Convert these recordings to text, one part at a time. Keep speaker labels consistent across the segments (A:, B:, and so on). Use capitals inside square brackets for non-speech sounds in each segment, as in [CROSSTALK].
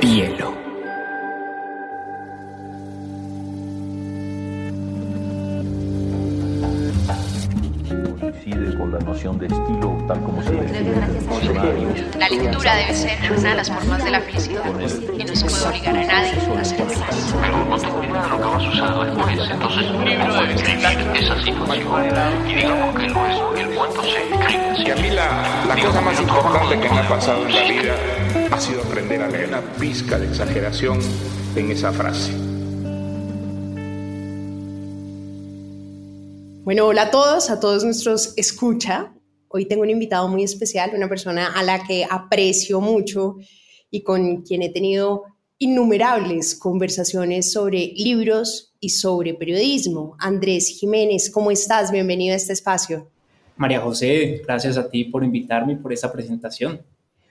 A: Hielo.
B: coincide con la noción de estilo tal como se.
C: La lectura debe ser una de las formas de la felicidad y no se puede obligar a nadie
D: lo que vas usado es porque es entonces un libro de escribir esa situación. Y digamos que lo es, el cuento se escribe así.
E: Y a mí la, la cosa más importante que me ha pasado en la vida ha sido aprender a leer una pizca de exageración en esa frase.
F: Bueno, hola a todos, a todos nuestros escucha. Hoy tengo un invitado muy especial, una persona a la que aprecio mucho y con quien he tenido innumerables conversaciones sobre libros y sobre periodismo. Andrés Jiménez, ¿cómo estás? Bienvenido a este espacio.
G: María José, gracias a ti por invitarme y por esta presentación.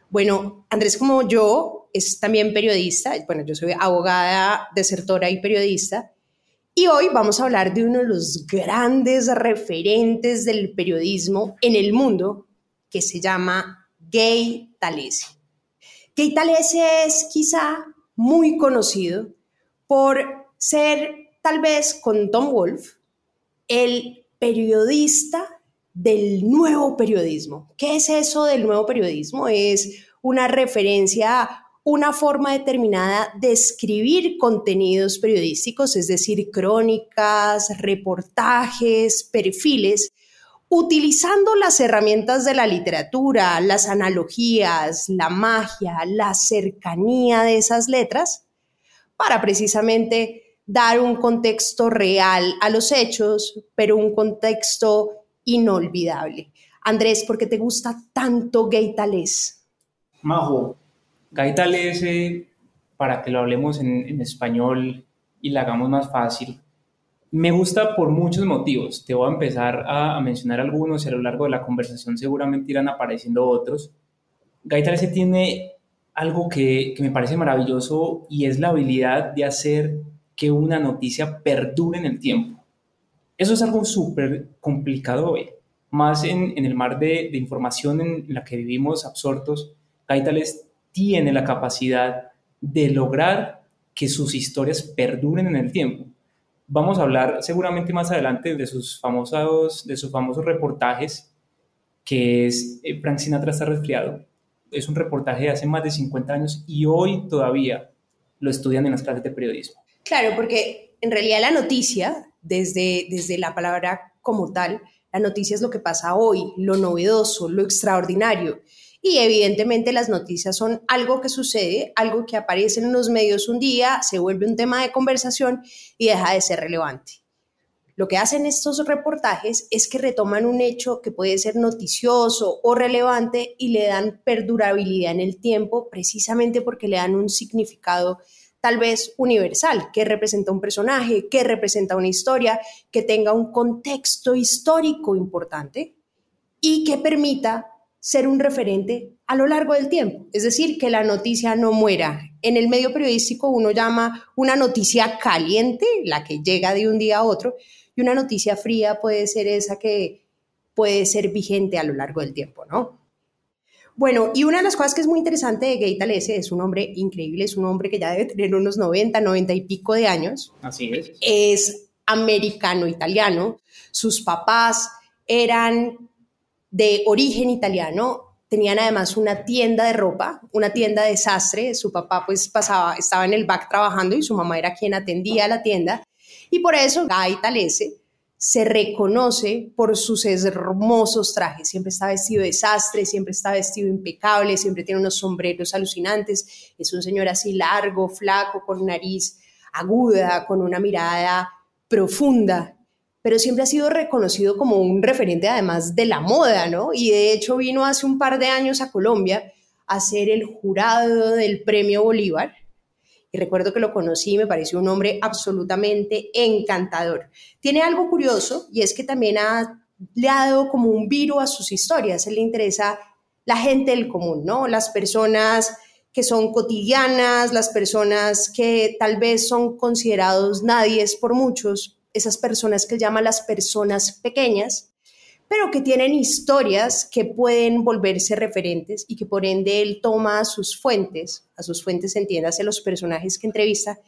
F: Bueno, Andrés como yo es también periodista, bueno, yo soy abogada, desertora y periodista, y hoy vamos a hablar de uno de los grandes referentes del periodismo en el mundo, que se llama Gay Talese. Gay Talese es quizá muy conocido por ser, tal vez con Tom Wolfe, el periodista del nuevo periodismo. ¿Qué es eso del nuevo periodismo? Es una referencia a una forma determinada de escribir contenidos periodísticos, es decir, crónicas, reportajes, perfiles, utilizando las herramientas de la literatura, las analogías, la magia, la cercanía de esas letras, para precisamente dar un contexto real a los hechos, pero un contexto inolvidable. Andrés, ¿por qué te gusta tanto Gay Talés?
G: Majo, Gaita Talese, para que lo hablemos en, en español y la hagamos más fácil, me gusta por muchos motivos. Te voy a empezar a, mencionar algunos y a lo largo de la conversación seguramente irán apareciendo otros. Gaita tiene algo que, me parece maravilloso y es la habilidad de hacer que una noticia perdure en el tiempo. Eso es algo súper complicado hoy, más en, el mar de, de información en la que vivimos absortos. Gaita Talese tiene la capacidad de lograr que sus historias perduren en el tiempo. Vamos a hablar seguramente más adelante de sus famosos, de sus famosos reportajes, que es eh, Frank Sinatra está resfriado. Es un reportaje de hace más de 50 años y hoy todavía lo estudian en las clases de periodismo.
F: Claro, porque en realidad la noticia, desde, desde la palabra como tal, la noticia es lo que pasa hoy, lo novedoso, lo extraordinario. Y evidentemente las noticias son algo que sucede, algo que aparece en los medios un día, se vuelve un tema de conversación y deja de ser relevante. Lo que hacen estos reportajes es que retoman un hecho que puede ser noticioso o relevante y le dan perdurabilidad en el tiempo precisamente porque le dan un significado tal vez universal, que representa un personaje, que representa una historia, que tenga un contexto histórico importante y que permita ser un referente a lo largo del tiempo, es decir, que la noticia no muera. En el medio periodístico uno llama una noticia caliente, la que llega de un día a otro, y una noticia fría puede ser esa que puede ser vigente a lo largo del tiempo, ¿no? Bueno, y una de las cosas que es muy interesante de Gay Talese es un hombre increíble, es un hombre que ya debe tener unos 90, 90 y pico de años.
G: Así es.
F: Es americano-italiano. Sus papás eran de origen italiano. Tenían además una tienda de ropa, una tienda de sastre. Su papá pues pasaba, estaba en el back trabajando y su mamá era quien atendía la tienda. Y por eso Guy Talese se reconoce por sus hermosos trajes. Siempre está vestido de sastre, siempre está vestido impecable, siempre tiene unos sombreros alucinantes. Es un señor así largo, flaco, con nariz aguda, con una mirada profunda pero siempre ha sido reconocido como un referente además de la moda, ¿no? Y de hecho vino hace un par de años a Colombia a ser el jurado del Premio Bolívar. Y recuerdo que lo conocí y me pareció un hombre absolutamente encantador. Tiene algo curioso y es que también ha, le dado como un viro a sus historias. él le interesa la gente del común, ¿no? Las personas que son cotidianas, las personas que tal vez son considerados nadies por muchos, esas personas que llama las personas pequeñas, pero que tienen historias que pueden volverse referentes y que por ende él toma a sus fuentes, a sus fuentes entiéndase los personajes que entrevista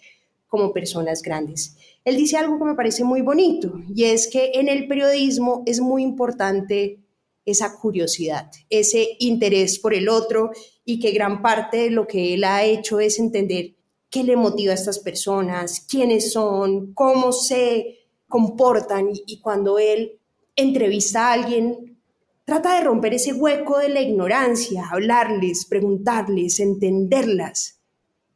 F: como personas grandes. Él dice algo que me parece muy bonito y es que en el periodismo es muy importante esa curiosidad, ese interés por el otro y que gran parte de lo que él ha hecho es entender qué le motiva a estas personas, quiénes son, cómo se comportan y, cuando él entrevista a alguien, trata de romper ese hueco de la ignorancia, hablarles, preguntarles, entenderlas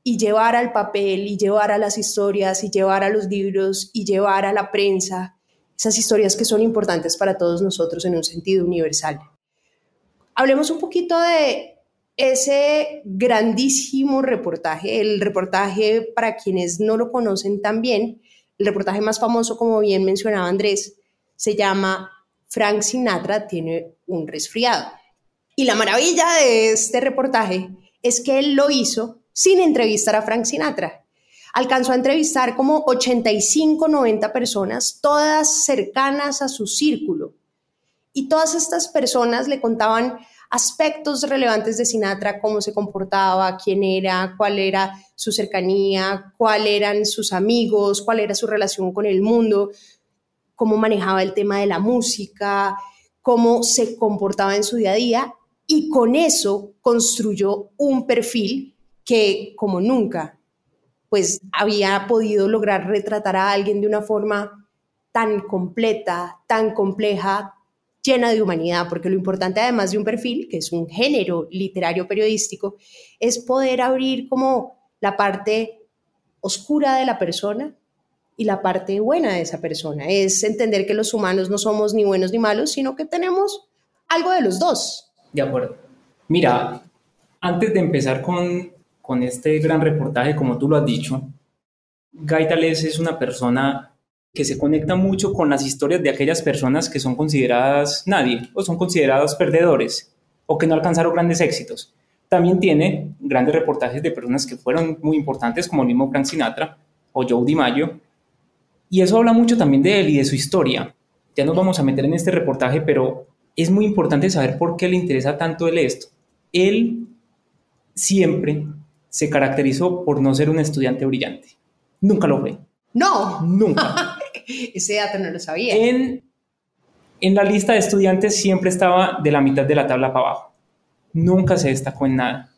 F: y llevar al papel y llevar a las historias y llevar a los libros y llevar a la prensa esas historias que son importantes para todos nosotros en un sentido universal. Hablemos un poquito de ese grandísimo reportaje, el reportaje para quienes no lo conocen tan bien, el reportaje más famoso, como bien mencionaba Andrés, se llama Frank Sinatra tiene un resfriado. Y la maravilla de este reportaje es que él lo hizo sin entrevistar a Frank Sinatra. Alcanzó a entrevistar como 85, 90 personas, todas cercanas a su círculo. Y todas estas personas le contaban aspectos relevantes de Sinatra, cómo se comportaba, quién era, cuál era su cercanía, cuáles eran sus amigos, cuál era su relación con el mundo, cómo manejaba el tema de la música, cómo se comportaba en su día a día y con eso construyó un perfil que como nunca pues había podido lograr retratar a alguien de una forma tan completa, tan compleja, llena de humanidad, porque lo importante además de un perfil, que es un género literario periodístico, es poder abrir como la parte oscura de la persona y la parte buena de esa persona. Es entender que los humanos no somos ni buenos ni malos, sino que tenemos algo de los dos.
G: De acuerdo. Mira, antes de empezar con, con este gran reportaje, como tú lo has dicho, Gaitales es una persona que se conecta mucho con las historias de aquellas personas que son consideradas nadie o son considerados perdedores o que no alcanzaron grandes éxitos. También tiene grandes reportajes de personas que fueron muy importantes, como el mismo Frank Sinatra o Joe DiMaggio, y eso habla mucho también de él y de su historia. Ya nos vamos a meter en este reportaje, pero es muy importante saber por qué le interesa tanto él esto. Él siempre se caracterizó por no ser un estudiante brillante. Nunca lo fue.
F: No.
G: Nunca. [LAUGHS] [LAUGHS]
F: Ese dato no lo sabía.
G: En, en la lista de estudiantes siempre estaba de la mitad de la tabla para abajo. Nunca se destacó en nada.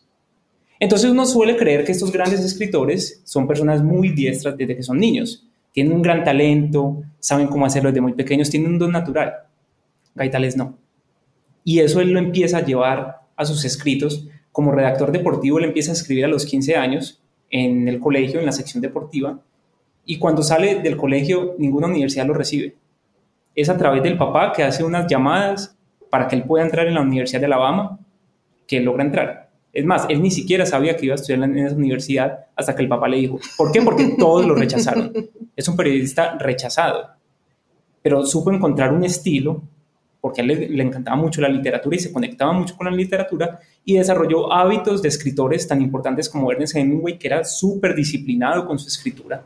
G: Entonces uno suele creer que estos grandes escritores son personas muy diestras desde que son niños. Tienen un gran talento, saben cómo hacerlo desde muy pequeños, tienen un don natural. Gaitales no. Y eso él lo empieza a llevar a sus escritos. Como redactor deportivo, él empieza a escribir a los 15 años en el colegio, en la sección deportiva, y cuando sale del colegio ninguna universidad lo recibe. Es a través del papá que hace unas llamadas para que él pueda entrar en la Universidad de Alabama que logra entrar. Es más, él ni siquiera sabía que iba a estudiar en esa universidad hasta que el papá le dijo. ¿Por qué? Porque [LAUGHS] todos lo rechazaron. Es un periodista rechazado, pero supo encontrar un estilo porque a él le, le, encantaba mucho la literatura y se conectaba mucho con la literatura y desarrolló hábitos de escritores tan importantes como Ernest Hemingway, que era súper disciplinado con su escritura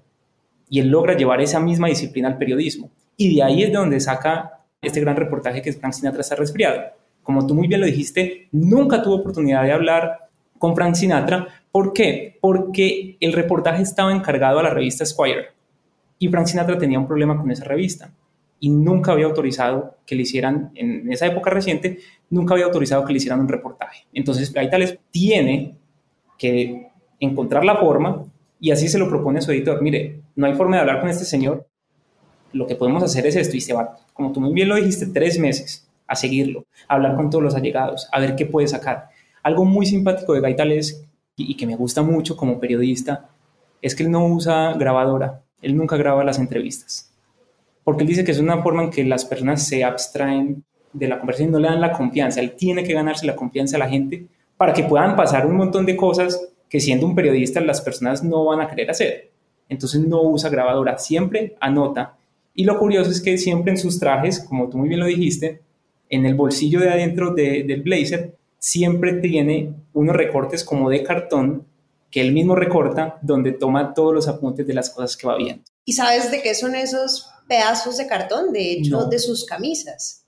G: y él logra llevar esa misma disciplina al periodismo. Y de ahí es de donde saca este gran reportaje que es Frank Sinatra está resfriado. Como tú muy bien lo dijiste, nunca tuvo oportunidad de hablar con Frank Sinatra. ¿Por qué? Porque el reportaje estaba encargado a la revista Squire y Frank Sinatra tenía un problema con esa revista y nunca había autorizado que le hicieran, en esa época reciente, nunca había autorizado que le hicieran un reportaje. Entonces, Gaitales tiene que encontrar la forma y así se lo propone a su editor. Mire, no hay forma de hablar con este señor. Lo que podemos hacer es esto y se va, como tú muy bien lo dijiste, tres meses a seguirlo, a hablar con todos los allegados, a ver qué puede sacar. Algo muy simpático de Gaitales y que me gusta mucho como periodista es que él no usa grabadora, él nunca graba las entrevistas, porque él dice que es una forma en que las personas se abstraen de la conversación y no le dan la confianza, él tiene que ganarse la confianza a la gente para que puedan pasar un montón de cosas que siendo un periodista las personas no van a querer hacer. Entonces no usa grabadora, siempre anota. Y lo curioso es que siempre en sus trajes, como tú muy bien lo dijiste, en el bolsillo de adentro del blazer, siempre tiene unos recortes como de cartón que él mismo recorta, donde toma todos los apuntes de las cosas que va viendo.
F: ¿Y sabes de qué son esos pedazos de cartón? De hecho, de sus camisas.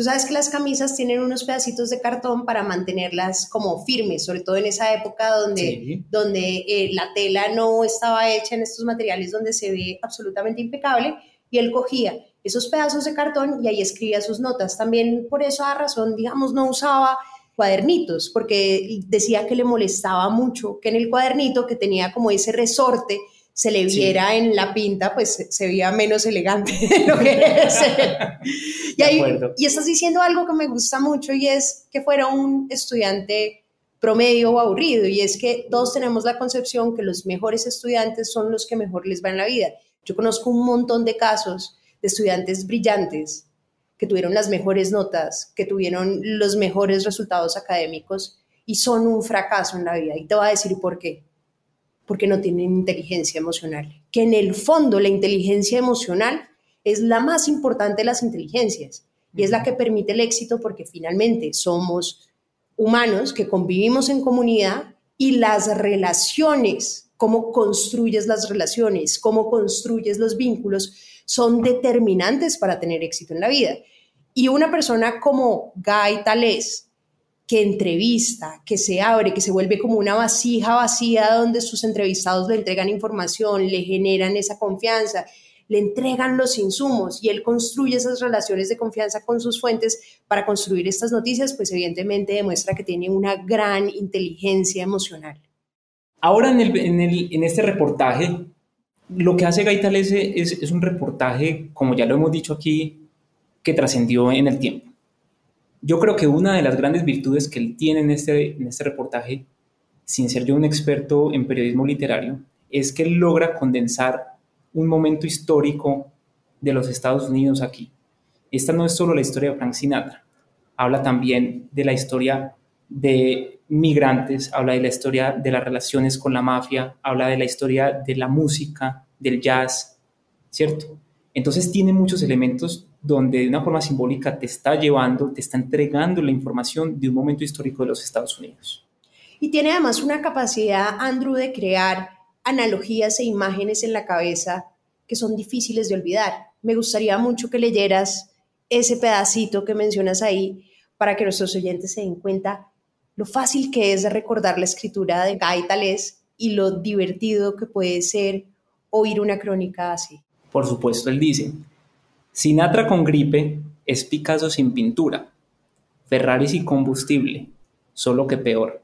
F: Tú sabes que las camisas tienen unos pedacitos de cartón para mantenerlas como firmes, sobre todo en esa época donde,
G: Sí.
F: donde eh, la tela no estaba hecha en estos materiales donde se ve absolutamente impecable y él cogía esos pedazos de cartón y ahí escribía sus notas. También por esa razón, digamos, no usaba cuadernitos porque decía que le molestaba mucho que en el cuadernito que tenía como ese resorte se le
G: Sí.
F: viera en la pinta, pues se, se veía menos elegante [LAUGHS] de lo que es. [LAUGHS] ahí- y estás diciendo algo que me gusta mucho y es que fuera un estudiante promedio o aburrido y es que todos tenemos la concepción que los mejores estudiantes son los que mejor les va en la vida. Yo conozco un montón de casos de estudiantes brillantes que tuvieron las mejores notas, que tuvieron los mejores resultados académicos y son un fracaso en la vida. Y te voy a decir por qué. Porque no tienen inteligencia emocional. Que en el fondo la inteligencia emocional es la más importante de las inteligencias y es la que permite el éxito porque finalmente somos humanos que convivimos en comunidad y las relaciones, cómo construyes las relaciones, cómo construyes los vínculos, son determinantes para tener éxito en la vida. Y una persona como Guy Tales, que entrevista, que se abre, que se vuelve como una vasija vacía donde sus entrevistados le entregan información, le generan esa confianza, le entregan los insumos y él construye esas relaciones de confianza con sus fuentes para construir estas noticias, pues evidentemente demuestra que tiene una gran inteligencia emocional.
G: Ahora en, este reportaje, lo que hace Gaitalese es, es un reportaje, como ya lo hemos dicho aquí, que trascendió en el tiempo. Yo creo que una de las grandes virtudes que él tiene en este, en este reportaje, sin ser yo un experto en periodismo literario, es que él logra condensar un momento histórico de los Estados Unidos aquí. Esta no es solo la historia de Frank Sinatra, habla también de la historia de migrantes, habla de la historia de las relaciones con la mafia, habla de la historia de la música, del jazz, ¿cierto? Entonces tiene muchos elementos donde de una forma simbólica te está llevando, te está entregando la información de un momento histórico de los Estados Unidos.
F: Y tiene además una capacidad, Andrew, de crear analogías e imágenes en la cabeza que son difíciles de olvidar. Me gustaría mucho que leyeras ese pedacito que mencionas ahí para que nuestros oyentes se den cuenta lo fácil que es recordar la escritura de Guy Tales y lo divertido que puede ser oír una crónica así.
G: Por supuesto, él dice, Sinatra con gripe es Picasso sin pintura, Ferrari sin combustible, solo que peor.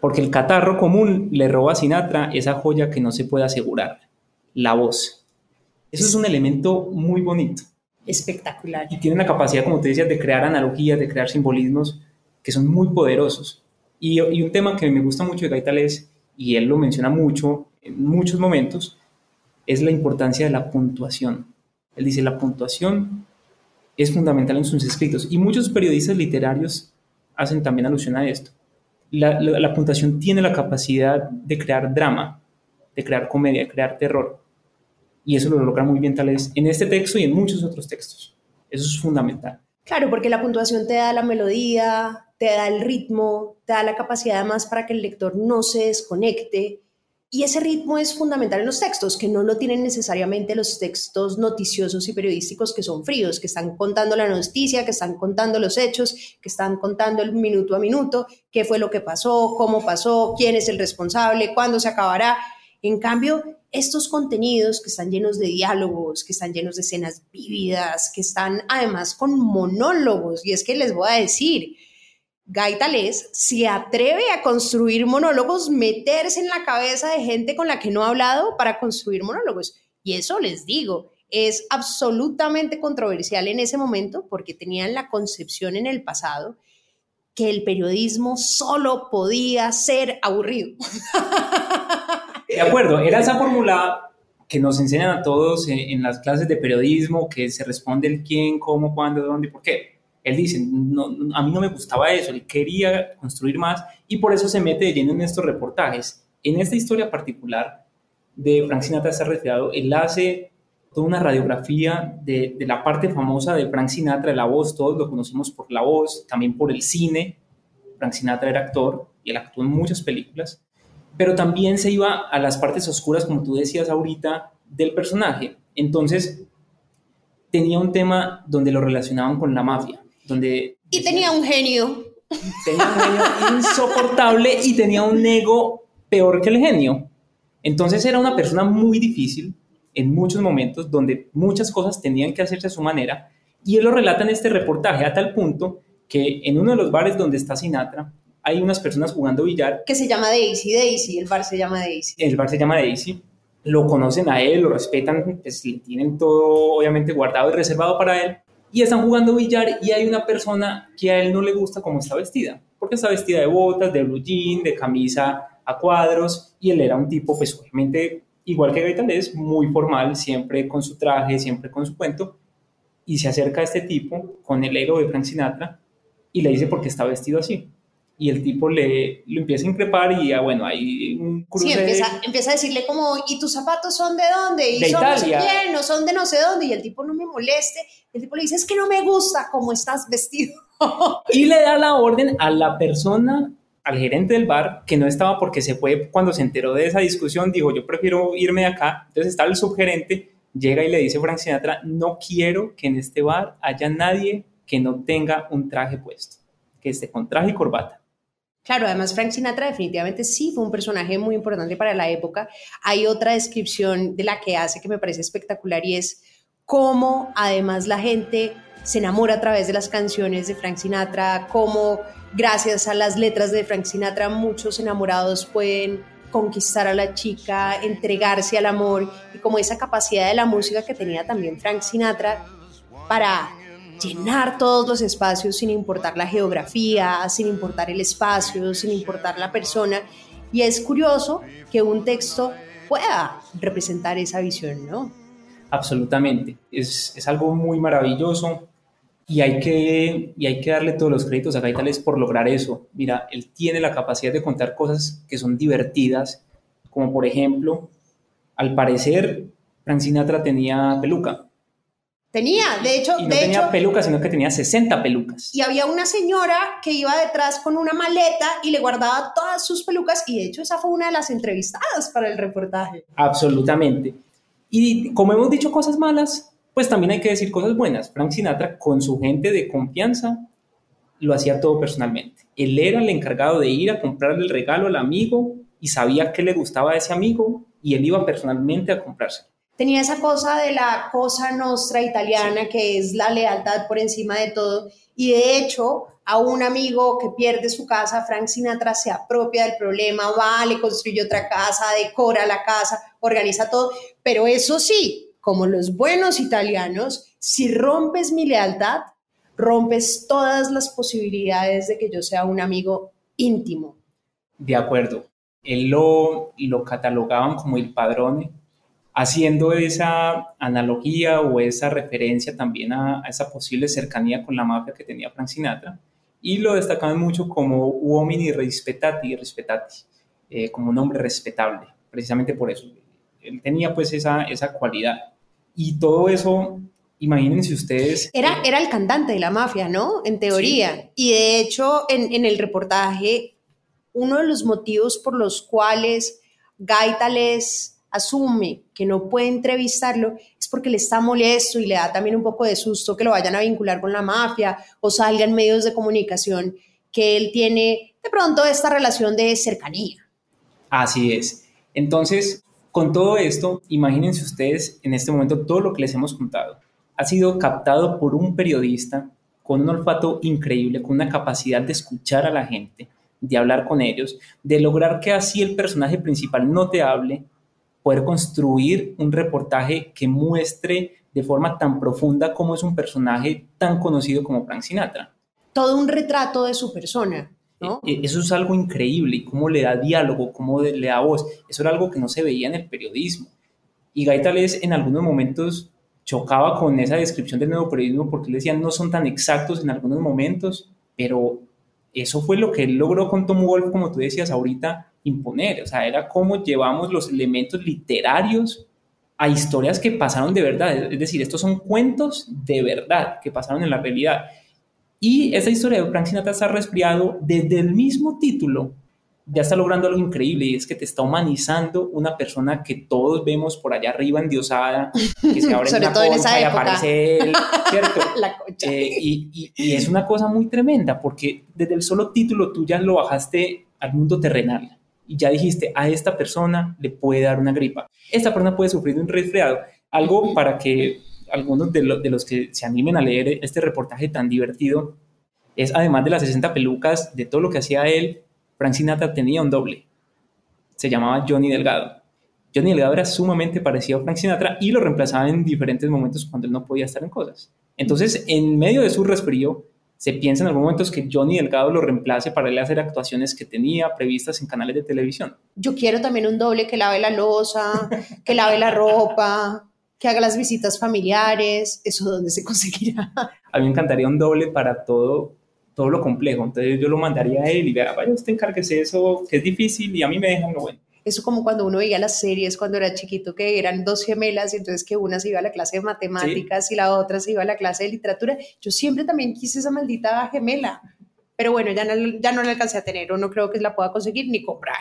G: Porque el catarro común le roba a Sinatra esa joya que no se puede asegurar, la voz. Eso es un elemento muy bonito
F: Espectacular.
G: y tiene una capacidad, como te decías, de crear analogías, de crear simbolismos que son muy poderosos. Y, y un tema que me gusta mucho de Gaital es, y él lo menciona mucho en muchos momentos, es la importancia de la puntuación. Él dice, la puntuación es fundamental en sus escritos y muchos periodistas literarios hacen también alusión a esto. La, la- la puntuación tiene la capacidad de crear drama, de crear comedia, de crear terror. Y eso lo logra muy bien tal vez en este texto y en muchos otros textos. Eso es fundamental.
F: Claro, porque la puntuación te da la melodía, te da el ritmo, te da la capacidad además para que el lector no se desconecte. Y ese ritmo es fundamental en los textos, que no lo tienen necesariamente los textos noticiosos y periodísticos que son fríos, que están contando la noticia, que están contando los hechos, que están contando el minuto a minuto, qué fue lo que pasó, cómo pasó, quién es el responsable, cuándo se acabará. En cambio, estos contenidos que están llenos de diálogos, que están llenos de escenas vívidas, que están además con monólogos, y es que les voy a decir, Guy Tales se atreve a construir monólogos, meterse en la cabeza de gente con la que no ha hablado para construir monólogos. Y eso les digo, es absolutamente controversial en ese momento porque tenían la concepción en el pasado que el periodismo solo podía ser aburrido. [LAUGHS]
G: De acuerdo, era esa fórmula que nos enseñan a todos en, en las clases de periodismo, que se responde el quién, cómo, cuándo, dónde y por qué. Él dice, a mí no me gustaba eso, él quería construir más y por eso se mete de lleno en estos reportajes. En esta historia particular de Frank Sinatra está retirado, él hace toda una radiografía de, la parte famosa de Frank Sinatra, la voz, todos lo conocemos por la voz, también por el cine. Frank Sinatra era actor y él actuó en muchas películas, pero también se iba a las partes oscuras, como tú decías ahorita, del personaje. Entonces, tenía un tema donde lo relacionaban con la mafia. Donde...
F: Y tenía un genio.
G: Tenía un genio insoportable y tenía un ego peor que el genio. Entonces era una persona muy difícil en muchos momentos donde muchas cosas tenían que hacerse a su manera y él lo relata en este reportaje a tal punto que en uno de los bares donde está Sinatra hay unas personas jugando billar.
F: Que se llama Daisy, Daisy, el bar se llama Daisy.
G: El bar se llama Daisy. Lo conocen a él, lo respetan, pues le tienen todo obviamente guardado y reservado para él. Y están jugando billar y hay una persona que a él no le gusta cómo está vestida. Porque está vestida de botas, de blue jean, de camisa a cuadros. Y él era un tipo, pues obviamente, igual que Gaitán, muy formal, siempre con su traje, siempre con su cuento. Y se acerca a este tipo con el ego de Frank Sinatra y le dice por qué está vestido así y el tipo le lo empieza a increpar y ya bueno, hay un cruce.
F: Sí, empieza, empieza, a decirle como, ¿y tus zapatos son de dónde? ¿Y
G: de
F: son
G: Italia.
F: no sé quién? ¿No son de no sé dónde? Y el tipo no me moleste. El tipo le dice, es que no me gusta cómo estás vestido. [LAUGHS]
G: y le da la orden a la persona, al gerente del bar, que no estaba porque se fue cuando se enteró de esa discusión, dijo, yo prefiero irme de acá. Entonces está el subgerente, llega y le dice Frank Sinatra, no quiero que en este bar haya nadie que no tenga un traje puesto, que esté con traje y corbata.
F: Claro, además Frank Sinatra definitivamente sí fue un personaje muy importante para la época. Hay otra descripción de la que hace que me parece espectacular y es cómo además la gente se enamora a través de las canciones de Frank Sinatra, cómo gracias a las letras de Frank Sinatra muchos enamorados pueden conquistar a la chica, entregarse al amor y como esa capacidad de la música que tenía también Frank Sinatra para llenar todos los espacios sin importar la geografía, sin importar el espacio, sin importar la persona. Y es curioso que un texto pueda representar esa visión, ¿no?
G: Absolutamente. Es, es algo muy maravilloso y hay, que, y hay que darle todos los créditos a Gaitales por lograr eso. Mira, él tiene la capacidad de contar cosas que son divertidas, como por ejemplo, al parecer, Frank Sinatra tenía peluca.
F: Tenía, de hecho,
G: y no
F: de
G: tenía
F: hecho,
G: pelucas, sino que tenía 60 pelucas.
F: y había una señora que iba detrás con una maleta y le guardaba todas sus pelucas y de hecho esa fue una de las entrevistadas para el reportaje.
G: Absolutamente. Y como hemos dicho cosas malas, pues también hay que decir cosas buenas. Frank Sinatra, con su gente de confianza, lo hacía todo personalmente. Él era el encargado de ir a comprarle el regalo al amigo y sabía qué le gustaba a ese amigo y él iba personalmente a comprárselo.
F: Tenía esa cosa de la cosa nostra italiana que es la lealtad por encima de todo y de hecho a un amigo que pierde su casa, Frank Sinatra se apropia del problema, va, le construye otra casa, decora la casa, organiza todo, pero eso sí, como los buenos italianos, si rompes mi lealtad, rompes todas las posibilidades de que yo sea un amigo íntimo.
G: De acuerdo. Él lo, lo catalogaban como el padrone haciendo esa analogía o esa referencia también a, a, esa posible cercanía con la mafia que tenía Frank Sinatra, y lo destacaban mucho como uomini rispettati, rispettati eh, como un hombre respetable, precisamente por eso. Él tenía pues esa, esa cualidad. Y todo eso, imagínense ustedes...
F: Era, era el cantante de la mafia, ¿no? En teoría. Sí. Y de hecho, en, en el reportaje, uno de los motivos por los cuales Gaita les asume que no puede entrevistarlo es porque le está molesto y le da también un poco de susto que lo vayan a vincular con la mafia o salgan medios de comunicación que él tiene de pronto esta relación de cercanía.
G: Así es. Entonces, con todo esto, imagínense ustedes en este momento todo lo que les hemos contado. Ha sido captado por un periodista con un olfato increíble, con una capacidad de escuchar a la gente, de hablar con ellos, de lograr que así el personaje principal no te hable, poder construir un reportaje que muestre de forma tan profunda cómo es un personaje tan conocido como Frank Sinatra.
F: Todo un retrato de su persona, ¿no?
G: Eso es algo increíble, y cómo le da diálogo, cómo le da voz. Eso era algo que no se veía en el periodismo. Y Gaitales en algunos momentos chocaba con esa descripción del nuevo periodismo porque le decían no son tan exactos en algunos momentos, pero eso fue lo que él logró con Tom Wolf, como tú decías ahorita, imponer, o sea, era cómo llevamos los elementos literarios a historias que pasaron de verdad, es decir, estos son cuentos de verdad que pasaron en la realidad. Y esa historia de Frank Sinatra está resfriado desde el mismo título ya está logrando algo increíble y es que te está humanizando una persona que todos vemos por allá arriba endiosada, que se abre [LAUGHS]
F: Sobre
G: una
F: todo en esa
G: y
F: época.
G: aparece él, ¿cierto? [LAUGHS]
F: La concha.
G: Eh, y, y- y es una cosa muy tremenda porque desde el solo título tú ya lo bajaste al mundo terrenal y ya dijiste a esta persona le puede dar una gripa, esta persona puede sufrir un resfriado, algo para que algunos de, de los que se animen a leer este reportaje tan divertido es además de las 60 pelucas, de todo lo que hacía él, Frank Sinatra tenía un doble, se llamaba Johnny Delgado. Johnny Delgado era sumamente parecido a Frank Sinatra y lo reemplazaba en diferentes momentos cuando él no podía estar en cosas. Entonces, en medio de su resfrío, se piensa en algunos momentos que Johnny Delgado lo reemplace para él hacer actuaciones que tenía previstas en canales de televisión.
F: Yo quiero también un doble que lave la losa, que lave la ropa, que haga las visitas familiares. ¿Eso dónde se conseguirá?
G: A mí me encantaría un doble para todo, todo lo complejo. Entonces, yo lo mandaría a él y vea, vaya, usted encárguese eso, que es difícil y a mí me dejan lo bueno.
F: Eso como cuando uno veía las series cuando era chiquito, que eran dos gemelas y entonces que una se iba a la clase de matemáticas y la otra se iba a la clase de literatura. Yo siempre también quise esa maldita gemela, pero bueno, ya no, ya no la alcancé a tener o no creo que la pueda conseguir ni comprar.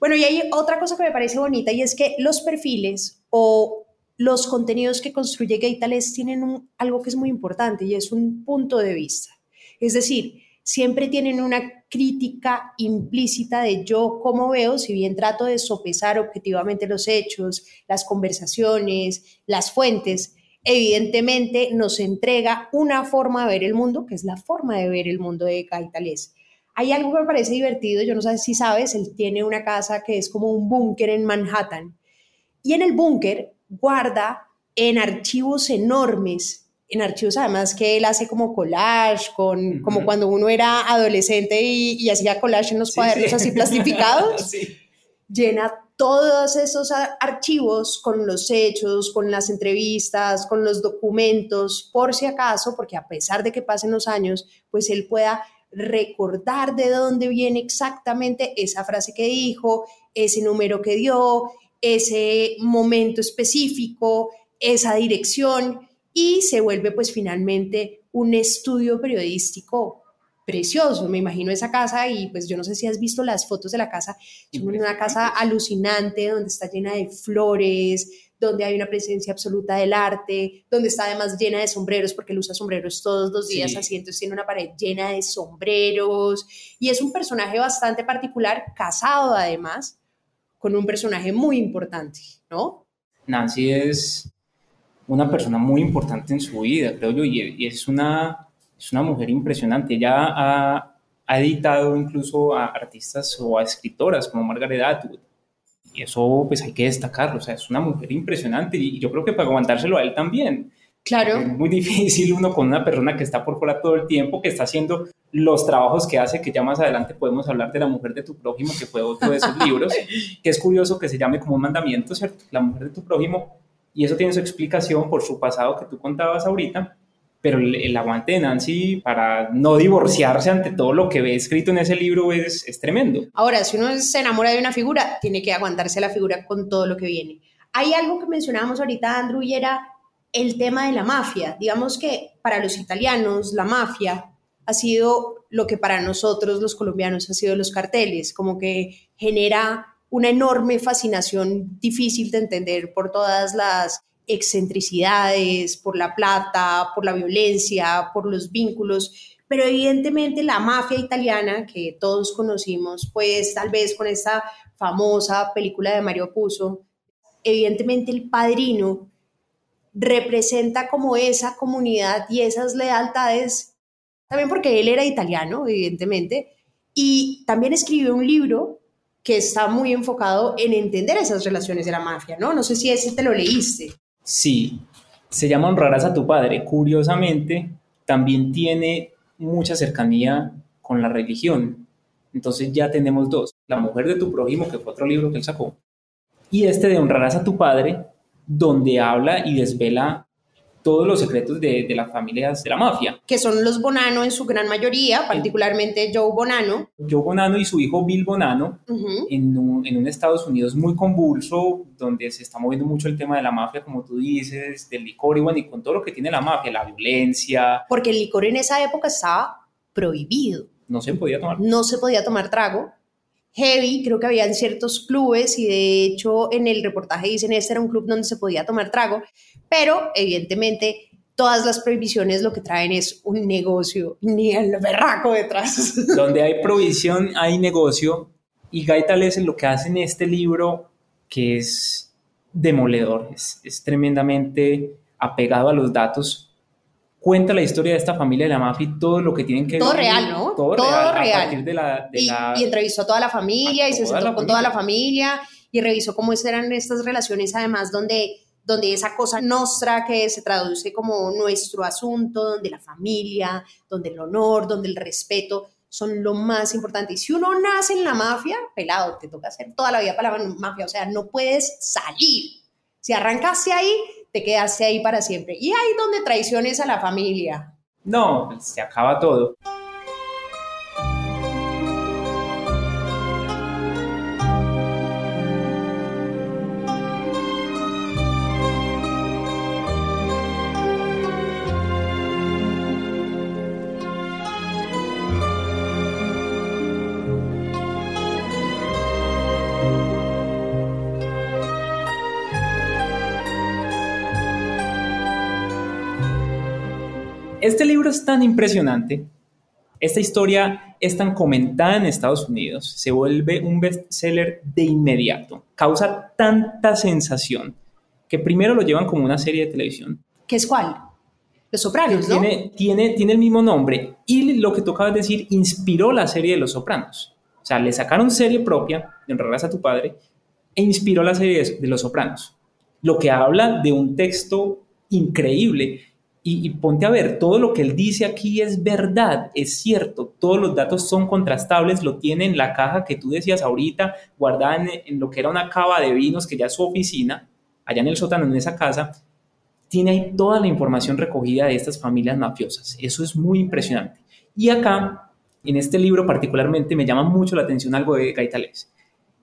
F: Bueno, y hay otra cosa que me parece bonita y es que los perfiles o los contenidos que construye Gaitales tienen algo que es muy importante y es un punto de vista. Es decir, siempre tienen una crítica implícita de yo cómo veo, si bien trato de sopesar objetivamente los hechos, las conversaciones, las fuentes, evidentemente nos entrega una forma de ver el mundo, que es la forma de ver el mundo de Gaitales. Hay algo que me parece divertido, yo no sé si sabes, él tiene una casa que es como un búnker en Manhattan y en el búnker guarda en archivos enormes, en archivos además que él hace como collage, con, como cuando uno era adolescente y, y hacía collage en los cuadernos así plastificados, [LAUGHS]
G: Sí.
F: llena todos esos archivos con los hechos, con las entrevistas, con los documentos, por si acaso, porque a pesar de que pasen los años, pues él pueda recordar de dónde viene exactamente esa frase que dijo, ese número que dio, ese momento específico, esa dirección y se vuelve pues finalmente un estudio periodístico precioso. Me imagino esa casa y pues yo no sé si has visto las fotos de la casa. Es una casa alucinante donde está llena de flores, donde hay una presencia absoluta del arte, donde está además llena de sombreros porque él usa sombreros todos los días,
G: Sí.
F: así entonces tiene una pared llena de sombreros y es un personaje bastante particular, casado además, con un personaje muy importante, ¿no?
G: Nancy es una persona muy importante en su vida, creo yo, y, y es, una, es una mujer impresionante. Ella ha, ha editado incluso a artistas o a escritoras como Margaret Atwood. Y eso pues hay que destacarlo, o sea, es una mujer impresionante y, y yo creo que para aguantárselo a él también.
F: Claro.
G: Es muy difícil uno con una persona que está por fuera todo el tiempo, que está haciendo los trabajos que hace, que ya más adelante podemos hablar de la mujer de tu prójimo, que fue otro de esos libros, [LAUGHS] que es curioso que se llame como un mandamiento, ¿cierto? La mujer de tu prójimo, y eso tiene su explicación por su pasado que tú contabas ahorita, pero el, el aguante de Nancy para no divorciarse ante todo lo que ve escrito en ese libro es, es tremendo.
F: Ahora, si uno se enamora de una figura, tiene que aguantarse la figura con todo lo que viene. Hay algo que mencionábamos ahorita, Andrew, y era el tema de la mafia. Digamos que para los italianos la mafia ha sido lo que para nosotros los colombianos ha sido los carteles, como que genera una enorme fascinación difícil de entender por todas las excentricidades, por la plata, por la violencia, por los vínculos, pero evidentemente la mafia italiana que todos conocimos, pues tal vez con esta famosa película de Mario Puzo, evidentemente el padrino representa como esa comunidad y esas lealtades, también porque él era italiano, evidentemente, y también escribió un libro que está muy enfocado en entender esas relaciones de la mafia, ¿no? No sé si ese te lo leíste.
G: Sí, se llama Honrarás a tu padre. Curiosamente, también tiene mucha cercanía con la religión. Entonces ya tenemos dos. La mujer de tu prójimo, que fue otro libro que él sacó, y este de Honrarás a tu padre, donde habla y desvela todos los secretos de, de las familias de la mafia.
F: Que son los Bonano en su gran mayoría, particularmente Joe Bonano.
G: Joe Bonano y su hijo Bill Bonano,
F: Ujú.
G: en un, en un Estados Unidos muy convulso, donde se está moviendo mucho el tema de la mafia, como tú dices, del licor y bueno, y con todo lo que tiene la mafia, la violencia,
F: Porque el licor en esa época estaba prohibido.
G: no se podía tomar.
F: no se podía tomar trago. Heavy, creo que habían ciertos clubes y de hecho en el reportaje dicen este era un club donde se podía tomar trago, pero evidentemente todas las prohibiciones lo que traen es un negocio ni el berraco detrás. [LAUGHS]
G: Donde hay provisión, hay negocio. Y Gaitales lo que hace en este libro, que es demoledor, es, es tremendamente apegado a los datos, cuenta la historia de esta familia de la mafia y todo lo que tienen que
F: Todo
G: ver.
F: real, ¿no?
G: Todo,
F: Todo
G: real.
F: real.
G: A partir de la... de
F: y,
G: la-
F: y entrevistó a toda la familia y se sentó con toda la
G: familia.
F: familia y revisó cómo eran estas relaciones, además, donde, donde esa cosa nostra que se traduce como nuestro asunto, donde la familia, donde el honor, donde el respeto son lo más importante. Y si uno nace en la mafia, pelado, te toca hacer toda la vida para la mafia, o sea, no puedes salir. Si arrancaste ahí, te quedaste ahí para siempre. Y ahí donde traiciones a la familia.
G: No, se acaba todo. Este libro es tan impresionante, esta historia es tan comentada en Estados Unidos, se vuelve un bestseller de inmediato, causa tanta sensación que primero lo llevan como una serie de televisión.
F: ¿Qué es cuál? Los Sopranos, ¿no?
G: Tiene, tiene, tiene el mismo nombre y lo que de decir inspiró la serie de Los Sopranos. O sea, le sacaron serie propia de Honrarás a tu padre e inspiró la serie de, de Los Sopranos. Lo que habla de un texto increíble. Y, ponte a ver, todo lo que él dice aquí es verdad, es cierto, todos los datos son contrastables, lo tiene en la caja que tú decías ahorita, guardada en, en lo que era una cava de vinos, que ya es su oficina, allá en el sótano, en esa casa, tiene ahí toda la información recogida de estas familias mafiosas. Eso es muy impresionante. Y acá, en este libro particularmente, me llama mucho la atención algo de Gaitales.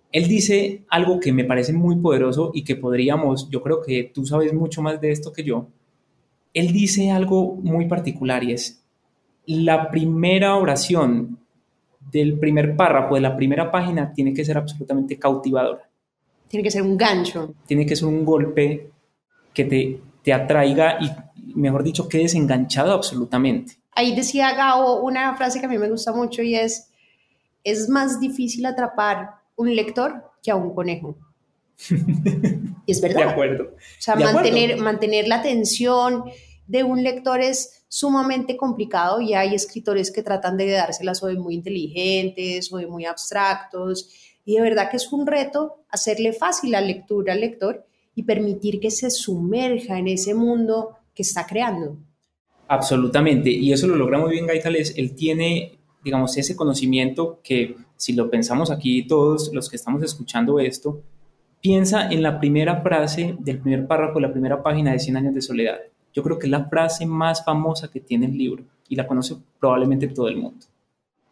G: Él dice algo que me parece muy poderoso y que podríamos, yo creo que tú sabes mucho más de esto que yo. Él dice algo muy particular y es la primera oración del primer párrafo de la primera página tiene que ser absolutamente cautivadora.
F: Tiene que ser un gancho.
G: Tiene que ser un golpe que te, te atraiga y, mejor dicho, quedes enganchado absolutamente.
F: Ahí decía Gabo una frase que a mí me gusta mucho y es, es más difícil atrapar un lector que a un conejo. Y es verdad.
G: De acuerdo.
F: O sea,
G: De
F: mantener,
G: acuerdo.
F: mantener la atención de un lector es sumamente complicado y hay escritores que tratan de dárselas o de muy inteligentes o de muy abstractos y de verdad que es un reto hacerle fácil la lectura al lector y permitir que se sumerja en ese mundo que está creando.
G: Absolutamente. Y eso lo logra muy bien Gaitales. Él tiene, digamos, ese conocimiento que, si lo pensamos aquí todos los que estamos escuchando esto, piensa en la primera frase del primer párrafo, la primera página de 100 años de soledad. Yo creo que es la frase más famosa que tiene el libro y la conoce probablemente todo el mundo.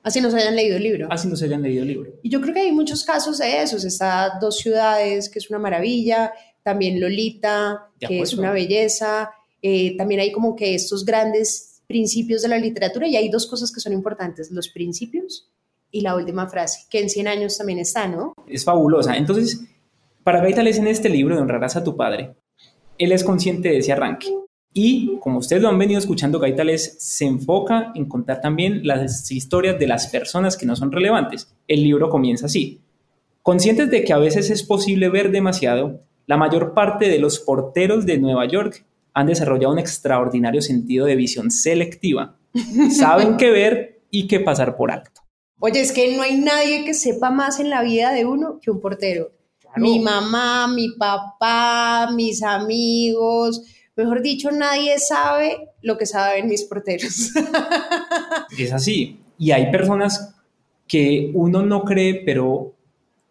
F: Así nos hayan leído el libro.
G: Así no se hayan leído el libro.
F: Y yo creo que hay muchos casos de esos. Está Dos Ciudades, que es una maravilla. También Lolita,
G: De
F: que es una belleza. Eh, también hay como que estos grandes principios de la literatura y hay dos cosas que son importantes, los principios y la última frase, que en 100 años también está, ¿no?
G: es fabulosa. Entonces, para Gaitales en este libro de Honrarás a tu padre, él es consciente de ese arranque. Y como ustedes lo han venido escuchando, Gaitales se enfoca en contar también las historias de las personas que no son relevantes. El libro comienza así. Conscientes de que a veces es posible ver demasiado, la mayor parte de los porteros de Nueva York han desarrollado un extraordinario sentido de visión selectiva. Saben qué ver y qué pasar por alto.
F: Oye, es que no hay nadie que sepa más en la vida de uno que un portero. Mi mamá, mi papá, mis amigos, mejor dicho, nadie sabe lo que saben mis porteros. [LAUGHS]
G: Es así. Y hay personas que uno no cree, pero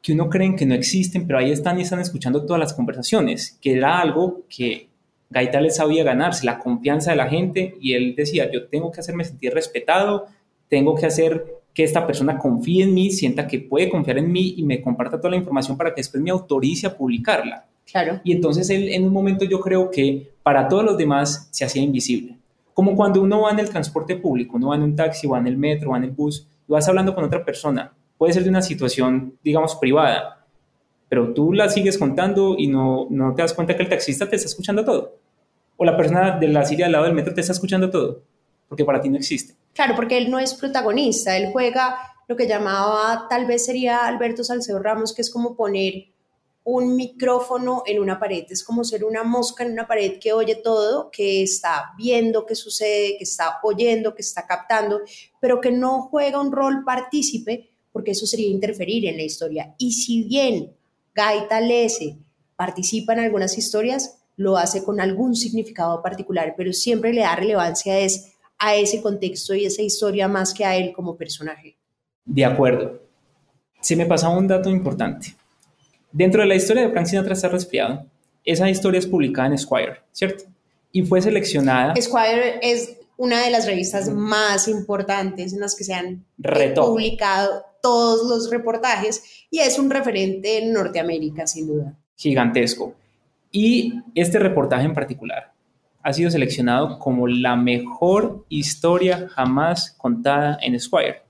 G: que uno creen que no existen, pero ahí están y están escuchando todas las conversaciones, que era algo que Gaita les sabía ganarse, la confianza de la gente, y él decía, yo tengo que hacerme sentir respetado, tengo que hacer que esta persona confíe en mí, sienta que puede confiar en mí y me comparta toda la información para que después me autorice a publicarla.
F: Claro.
G: Y entonces él en un momento yo creo que para todos los demás se hacía invisible. Como cuando uno va en el transporte público, uno va en un taxi, va en el metro, va en el bus, y vas hablando con otra persona puede ser de una situación, digamos, privada, pero tú la sigues contando y no, no te das cuenta que el taxista te está escuchando todo. O la persona de la silla al lado del metro te está escuchando todo, porque para ti no existe.
F: Claro, porque él no es protagonista, él juega lo que llamaba, tal vez sería Alberto Salcedo Ramos, que es como poner un micrófono en una pared, es como ser una mosca en una pared que oye todo, que está viendo qué sucede, que está oyendo, que está captando, pero que no juega un rol partícipe, porque eso sería interferir en la historia. Y si bien Gaita Lese participa en algunas historias, lo hace con algún significado particular, pero siempre le da relevancia es a ese contexto y esa historia más que a él como personaje.
G: De acuerdo. Se me pasa un dato importante. Dentro de la historia de Frank Sinatra está resfriado, esa historia es publicada en Esquire, ¿cierto? Y fue seleccionada.
F: Esquire es una de las revistas más importantes en las que se han publicado todos los reportajes y es un referente en Norteamérica, sin duda.
G: Gigantesco. Y este reportaje en particular ha sido seleccionado como la mejor historia jamás contada en Esquire.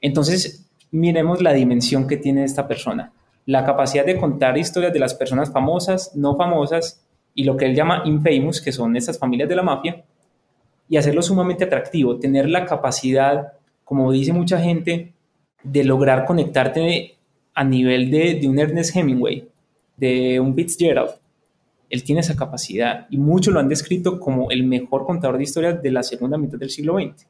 G: Entonces, miremos la dimensión que tiene esta persona la capacidad de contar historias de las personas famosas, no famosas y lo que él llama infamous, que son esas familias de la mafia, y hacerlo sumamente atractivo, tener la capacidad, como dice mucha gente, de lograr conectarte a nivel de, un Ernest Hemingway, de un Fitzgerald. Él tiene esa capacidad y muchos lo han descrito como el mejor contador de historias de la segunda mitad del siglo XX.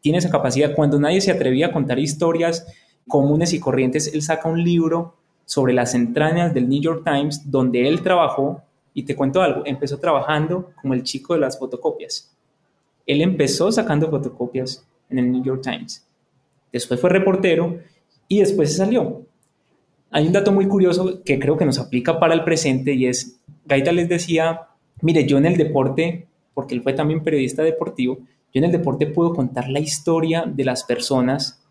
G: Tiene esa capacidad. Cuando nadie se atrevía a contar historias comunes y corrientes, él saca un libro sobre las entrañas del New York Times, donde él trabajó, y te cuento algo, empezó trabajando como el chico de las fotocopias. Él empezó sacando fotocopias en el New York Times. Después fue reportero y después se salió. Hay un dato muy curioso que creo que nos aplica para el presente y es, Gaita les decía, mire, yo en el deporte, porque él fue también periodista deportivo, yo en el deporte puedo contar la historia de las personas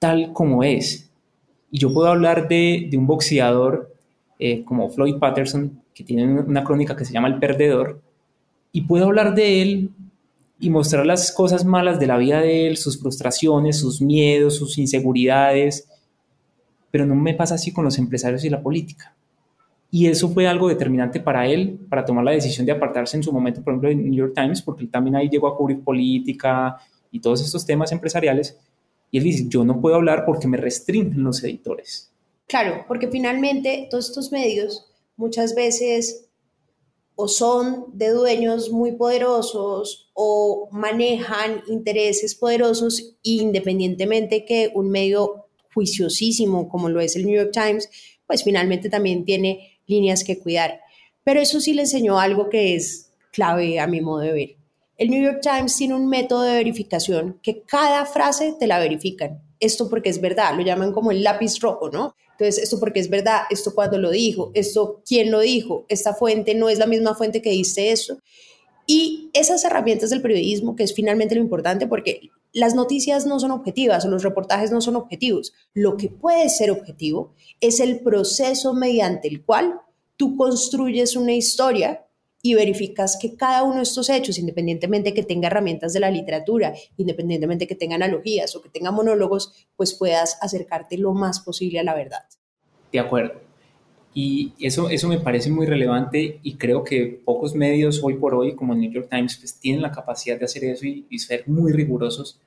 G: tal como es. Y yo puedo hablar de, un boxeador eh, como Floyd Patterson, que tiene una crónica que se llama El Perdedor, y puedo hablar de él y mostrar las cosas malas de la vida de él, sus frustraciones, sus miedos, sus inseguridades, pero no me pasa así con los empresarios y la política. Y eso fue algo determinante para él, para tomar la decisión de apartarse en su momento, por ejemplo, de New York Times, porque él también ahí llegó a cubrir política y todos estos temas empresariales, y él dice, yo no puedo hablar porque me restringen los editores.
F: Claro, porque finalmente todos estos medios muchas veces o son de dueños muy poderosos o manejan intereses poderosos independientemente que un medio juiciosísimo como lo es el New York Times, pues finalmente también tiene líneas que cuidar. Pero eso sí le enseñó algo que es clave a mi modo de ver. El New York Times tiene un método de verificación que cada frase te la verifican. Esto porque es verdad, lo llaman como el lápiz rojo, ¿no? Entonces, esto porque es verdad, esto cuando lo dijo, esto quién lo dijo, esta fuente no es la misma fuente que dice eso. Y esas herramientas del periodismo, que es finalmente lo importante, porque las noticias no son objetivas o los reportajes no son objetivos. Lo que puede ser objetivo es el proceso mediante el cual tú construyes una historia y verificas que cada uno de estos hechos, independientemente que tenga herramientas de la literatura, independientemente que tenga analogías o que tenga monólogos, pues puedas acercarte lo más posible a la verdad.
G: De acuerdo. Y eso, eso me parece muy relevante y creo que pocos medios hoy por hoy, como el New York Times, pues tienen la capacidad de hacer eso y, ser muy rigurosos.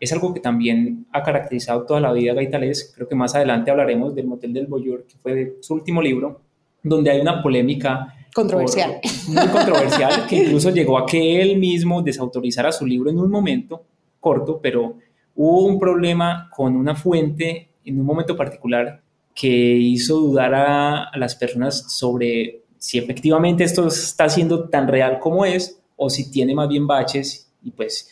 G: Es algo que también ha caracterizado toda la vida a Gaitales. Creo que más adelante hablaremos del Motel del Boyor, que fue su último libro, donde hay una polémica
F: Controversial.
G: muy controversial, que incluso llegó a que él mismo desautorizara su libro en un momento corto, pero hubo un problema con una fuente en un momento particular que hizo dudar a, a las personas sobre si efectivamente esto está siendo tan real como es o si tiene más bien baches y pues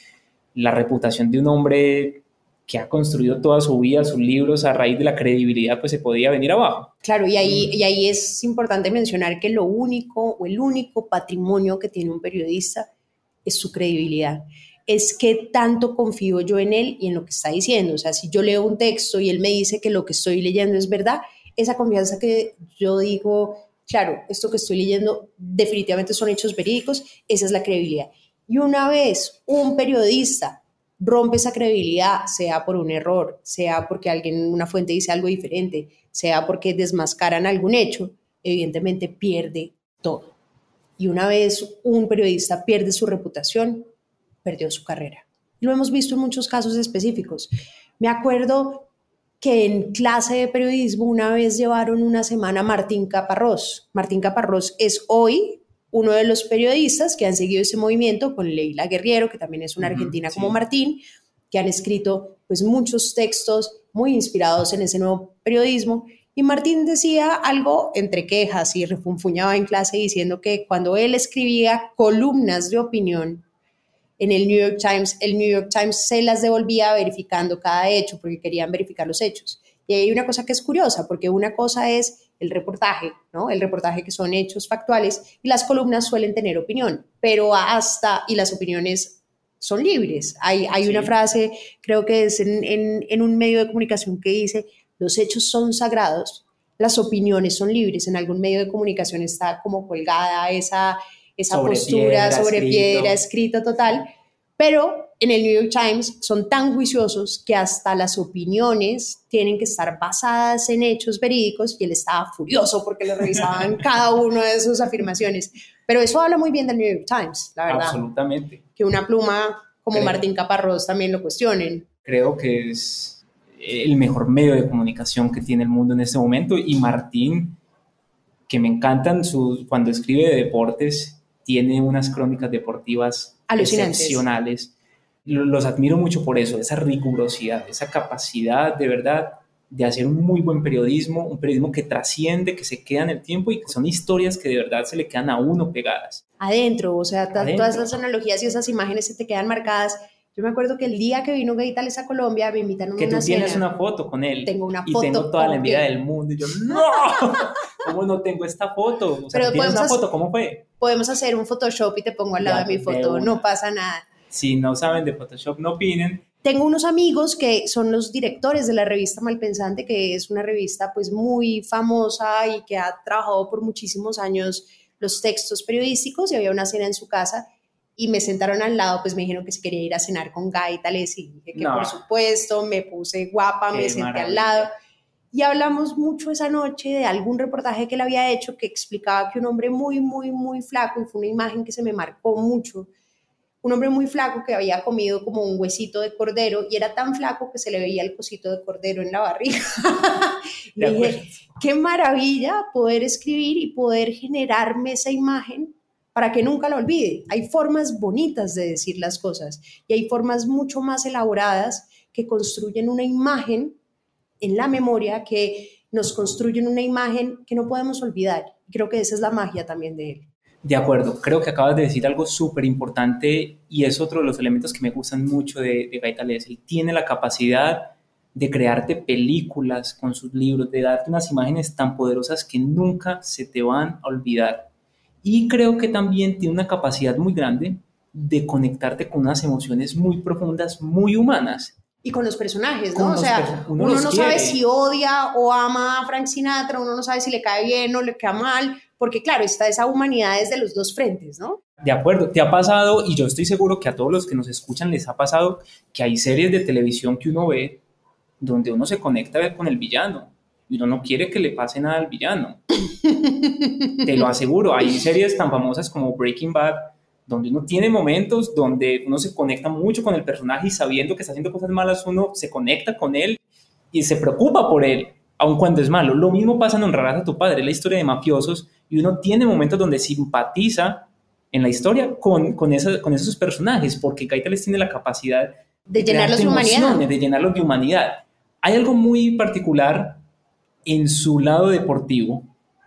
G: la reputación de un hombre que ha construido toda su vida, sus libros, a raíz de la credibilidad, pues se podía venir abajo.
F: Claro, y ahí, y ahí es importante mencionar que lo único o el único patrimonio que tiene un periodista es su credibilidad. Es que tanto confío yo en él y en lo que está diciendo. O sea, si yo leo un texto y él me dice que lo que estoy leyendo es verdad, esa confianza que yo digo, claro, esto que estoy leyendo definitivamente son hechos verídicos, esa es la credibilidad. Y una vez un periodista rompe esa credibilidad, sea por un error, sea porque alguien, una fuente dice algo diferente, sea porque desmascaran algún hecho, evidentemente pierde todo. Y una vez un periodista pierde su reputación, perdió su carrera. Lo hemos visto en muchos casos específicos. Me acuerdo que en clase de periodismo una vez llevaron una semana a Martín Caparrós. Martín Caparrós es hoy uno de los periodistas que han seguido ese movimiento con Leila Guerriero, que también es una argentina como Martín, que han escrito pues muchos textos muy inspirados en ese nuevo periodismo y Martín decía algo entre quejas y refunfuñaba en clase diciendo que cuando él escribía columnas de opinión en el New York Times, el New York Times se las devolvía verificando cada hecho porque querían verificar los hechos. Y hay una cosa que es curiosa, porque una cosa es el reportaje, ¿no? El reportaje que son hechos factuales y las columnas suelen tener opinión, pero hasta, y las opiniones son libres. Hay, hay una frase, creo que es en, en, en un medio de comunicación que dice, los hechos son sagrados, las opiniones son libres. En algún medio de comunicación está como colgada esa, esa postura sobre piedra, escrito total, pero en el New York Times son tan juiciosos que hasta las opiniones tienen que estar basadas en hechos verídicos y él estaba furioso porque le revisaban [LAUGHS] cada una de sus afirmaciones. Pero eso habla muy bien del New York Times, la verdad.
G: Absolutamente.
F: Que una pluma como Martín Caparrós también lo cuestionen.
G: Creo que es el mejor medio de comunicación que tiene el mundo en este momento. Y Martín, que me encantan sus, cuando escribe de deportes, tiene unas crónicas deportivas excepcionales. Los admiro mucho por eso, esa rigurosidad, esa capacidad de verdad de hacer un muy buen periodismo, un periodismo que trasciende, que se queda en el tiempo y que son historias que de verdad se le quedan a uno pegadas.
F: Adentro, o sea, todas esas analogías y esas imágenes se te quedan marcadas yo me acuerdo que el día que vino Gay Tales a Colombia me invitaron
G: a
F: una
G: Que tú tienes una foto con él.
F: Tengo una foto.
G: Y tengo toda la envidia del mundo. Y yo, [LAUGHS] ¡no! ¿Cómo no tengo esta foto? O sea,
F: Pero
G: ¿tienes una foto? ¿Cómo fue?
F: Podemos hacer un Photoshop y te pongo al lado de mi foto. No pasa nada.
G: Si no saben de Photoshop, no opinen.
F: Tengo unos amigos que son los directores de la revista Malpensante, que es una revista pues muy famosa y que ha trabajado por muchísimos años los textos periodísticos y había una cena en su casa y me sentaron al lado, pues me dijeron que si quería ir a cenar con Guy y tales, y dije que por supuesto, me puse guapa, me senté al lado. Y hablamos mucho esa noche de algún reportaje que él había hecho que explicaba que un hombre muy, muy, muy flaco, y fue una imagen que se me marcó mucho, un hombre muy flaco que había comido como un huesito de cordero y era tan flaco que se le veía el cosito de cordero en la barriga. [LAUGHS] y dije, qué maravilla poder escribir y poder generarme esa imagen para que nunca lo olvide. Hay formas bonitas de decir las cosas y hay formas mucho más elaboradas que construyen una imagen en la memoria, que nos construyen una imagen que no podemos olvidar. Creo que esa es la magia también de él.
G: De acuerdo, creo que acabas de decir algo súper importante y es otro de los elementos que me gustan mucho de, de Gaitales. Él tiene la capacidad de crearte películas con sus libros, de darte unas imágenes tan poderosas que nunca se te van a olvidar. Y creo que también tiene una capacidad muy grande de conectarte con unas emociones muy profundas, muy humanas.
F: Y con los personajes, ¿no? o sea, uno, no sabe si odia o ama a Frank Sinatra, uno no sabe si le cae bien o le cae mal, porque claro, está esa humanidad desde los dos frentes, ¿no?
G: De acuerdo, te ha pasado, y yo estoy seguro que a todos los que nos escuchan les ha pasado, que hay series de televisión que uno ve donde uno se conecta con el villano y uno no quiere que le pase nada al villano. [LAUGHS] Te lo aseguro, hay series tan famosas como Breaking Bad, donde uno tiene momentos donde uno se conecta mucho con el personaje y sabiendo que está haciendo cosas malas, uno se conecta con él y se preocupa por él, aun cuando es malo. Lo mismo pasa en Honrarás a tu padre, la historia de mafiosos, y uno tiene momentos donde simpatiza en la historia con, con, con esos personajes, porque les tiene la capacidad
F: de, llenarlos de humanidad.
G: De llenarlos de humanidad. Hay algo muy particular en su lado deportivo,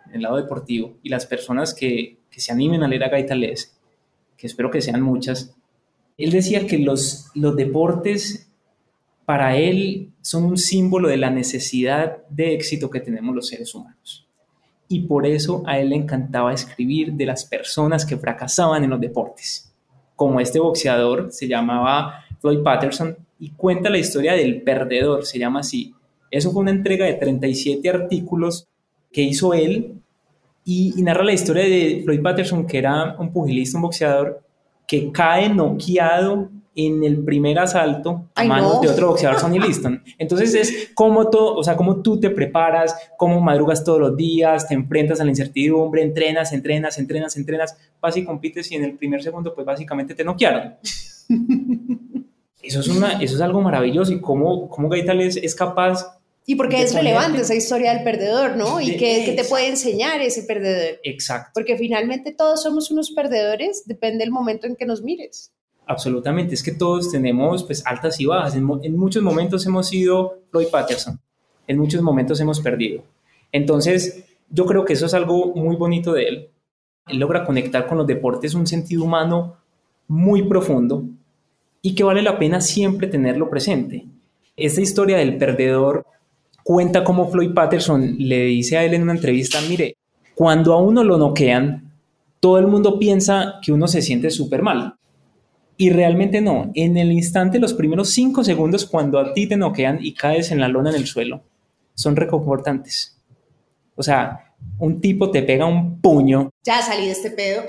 G: en el lado deportivo, y las personas que, se animen a leer a Gaitales, que espero que sean muchas, él decía que los, los deportes para él son un símbolo de la necesidad de éxito que tenemos los seres humanos. Y por eso a él le encantaba escribir de las personas que fracasaban en los deportes. Como este boxeador se llamaba Floyd Patterson y cuenta la historia del perdedor, se llama así, eso fue una entrega de 37 artículos que hizo él y, narra la historia de Floyd Patterson, que era un pugilista, un boxeador, que cae noqueado en el primer asalto a manos
F: no.
G: de otro boxeador Sonny Liston. Entonces es como todo, o sea, cómo tú te preparas, cómo madrugas todos los días, te enfrentas a la incertidumbre, entrenas, entrenas, entrenas, entrenas, vas y compites y en el primer segundo pues básicamente te noquearon. [LAUGHS] Eso es, una, eso es algo maravilloso y cómo, cómo Gaital es, es capaz
F: Y porque es relevante esa historia del perdedor, ¿no? Y que, que te puede enseñar ese perdedor.
G: Exacto.
F: Porque finalmente todos somos unos perdedores, depende del momento en que nos mires.
G: Absolutamente, es que todos tenemos pues altas y bajas. En, en muchos momentos hemos sido Floyd Patterson, en muchos momentos hemos perdido. Entonces, yo creo que eso es algo muy bonito de él. Él logra conectar con los deportes un sentido humano muy profundo y que vale la pena siempre tenerlo presente. Esta historia del perdedor cuenta cómo Floyd Patterson le dice a él en una entrevista, mire, cuando a uno lo noquean, todo el mundo piensa que uno se siente súper mal. Y realmente no. En el instante, los primeros cinco segundos, cuando a ti te noquean y caes en la lona en el suelo, son reconfortantes. O sea, un tipo te pega un puño,
F: Ya salí de este pedo.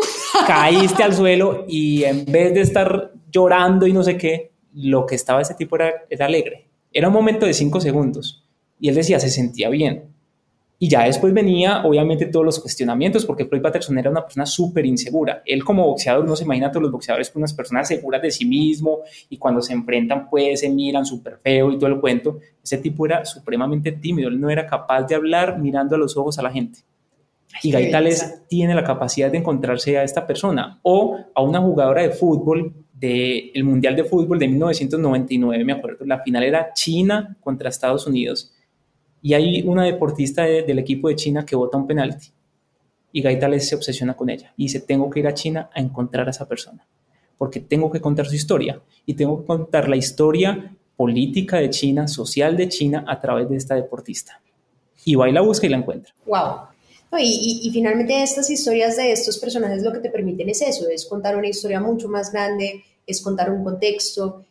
G: Caíste al suelo y en vez de estar llorando y no sé qué, lo que estaba ese tipo era, era alegre. Era un momento de cinco segundos. Y él decía, se sentía bien. Y ya después venía, obviamente, todos los cuestionamientos, porque Floyd Patterson era una persona súper insegura. Él como boxeador, no se imagina a todos los boxeadores como unas personas seguras de sí mismo y cuando se enfrentan, pues se miran súper feo y todo el cuento. Ese tipo era supremamente tímido, él no era capaz de hablar mirando a los ojos a la gente. Y Gaitales tiene la capacidad de encontrarse a esta persona o a una jugadora de fútbol del Mundial de Fútbol de 1999, me acuerdo. La final era China contra Estados Unidos y hay una deportista de- del equipo de China que vota un penalti y Gaitales se obsesiona con ella y dice, tengo que ir a China a encontrar a esa persona porque tengo que contar su historia y tengo que contar la historia política de China, social de China a través de esta deportista. Y va y la busca y la encuentra.
F: Wow. Y, finalmente estas historias de estos personajes lo que te permiten es eso, es contar una historia mucho más grande, es contar un contexto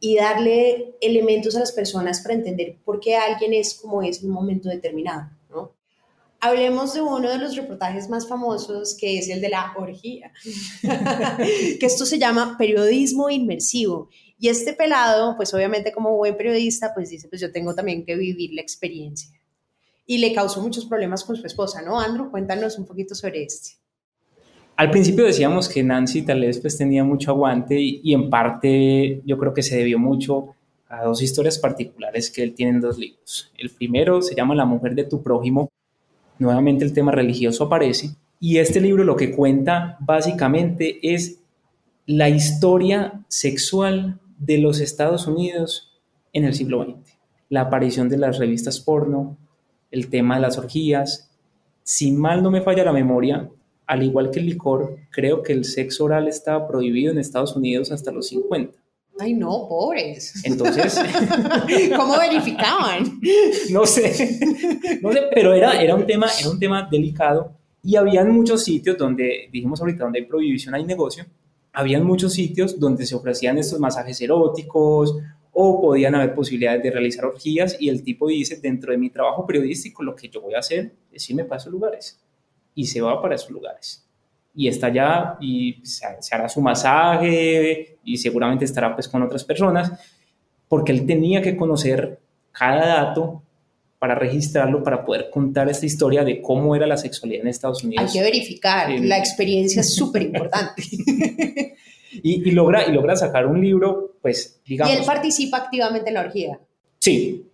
F: y darle elementos a las personas para entender por qué alguien es como es en un momento determinado. Hablemos de uno de los reportajes más famosos, que es el de la orgía, [LAUGHS] que esto se llama periodismo inmersivo. Y este pelado, pues obviamente como buen periodista, pues dice, pues yo tengo también que vivir la experiencia y le causó muchos problemas con su esposa, ¿no? Andrew, cuéntanos un poquito sobre este.
G: Al principio decíamos que Nancy tal vez pues tenía mucho aguante y, y en parte yo creo que se debió mucho a dos historias particulares que él tiene en dos libros. El primero se llama La mujer de tu prójimo. Nuevamente el tema religioso aparece y este libro lo que cuenta básicamente es la historia sexual de los Estados Unidos en el siglo XX. La aparición de las revistas porno, el tema de las orgías. Si mal no me falla la memoria, al igual que el licor, creo que el sexo oral estaba prohibido en Estados Unidos hasta los 50.
F: Ay, no, pobres.
G: Entonces, [LAUGHS]
F: ¿Cómo verificaban?
G: no sé, no sé, pero era, era, un tema, era un tema delicado y habían muchos sitios donde, dijimos ahorita, donde hay prohibición, hay negocio, habían muchos sitios donde se ofrecían estos masajes eróticos o podían haber posibilidades de realizar orgías y el tipo dice, dentro de mi trabajo periodístico, lo que yo voy a hacer es irme para esos lugares y se va para esos lugares. Y está allá y se, se hará su masaje y seguramente estará pues con otras personas porque él tenía que conocer cada dato para registrarlo, para poder contar esta historia de cómo era la sexualidad en Estados Unidos.
F: Hay que verificar, la experiencia es súper importante. [LAUGHS]
G: Y, y logra, y logra sacar un libro, pues, digamos...
F: Y él participa activamente en la orgía.
G: Sí,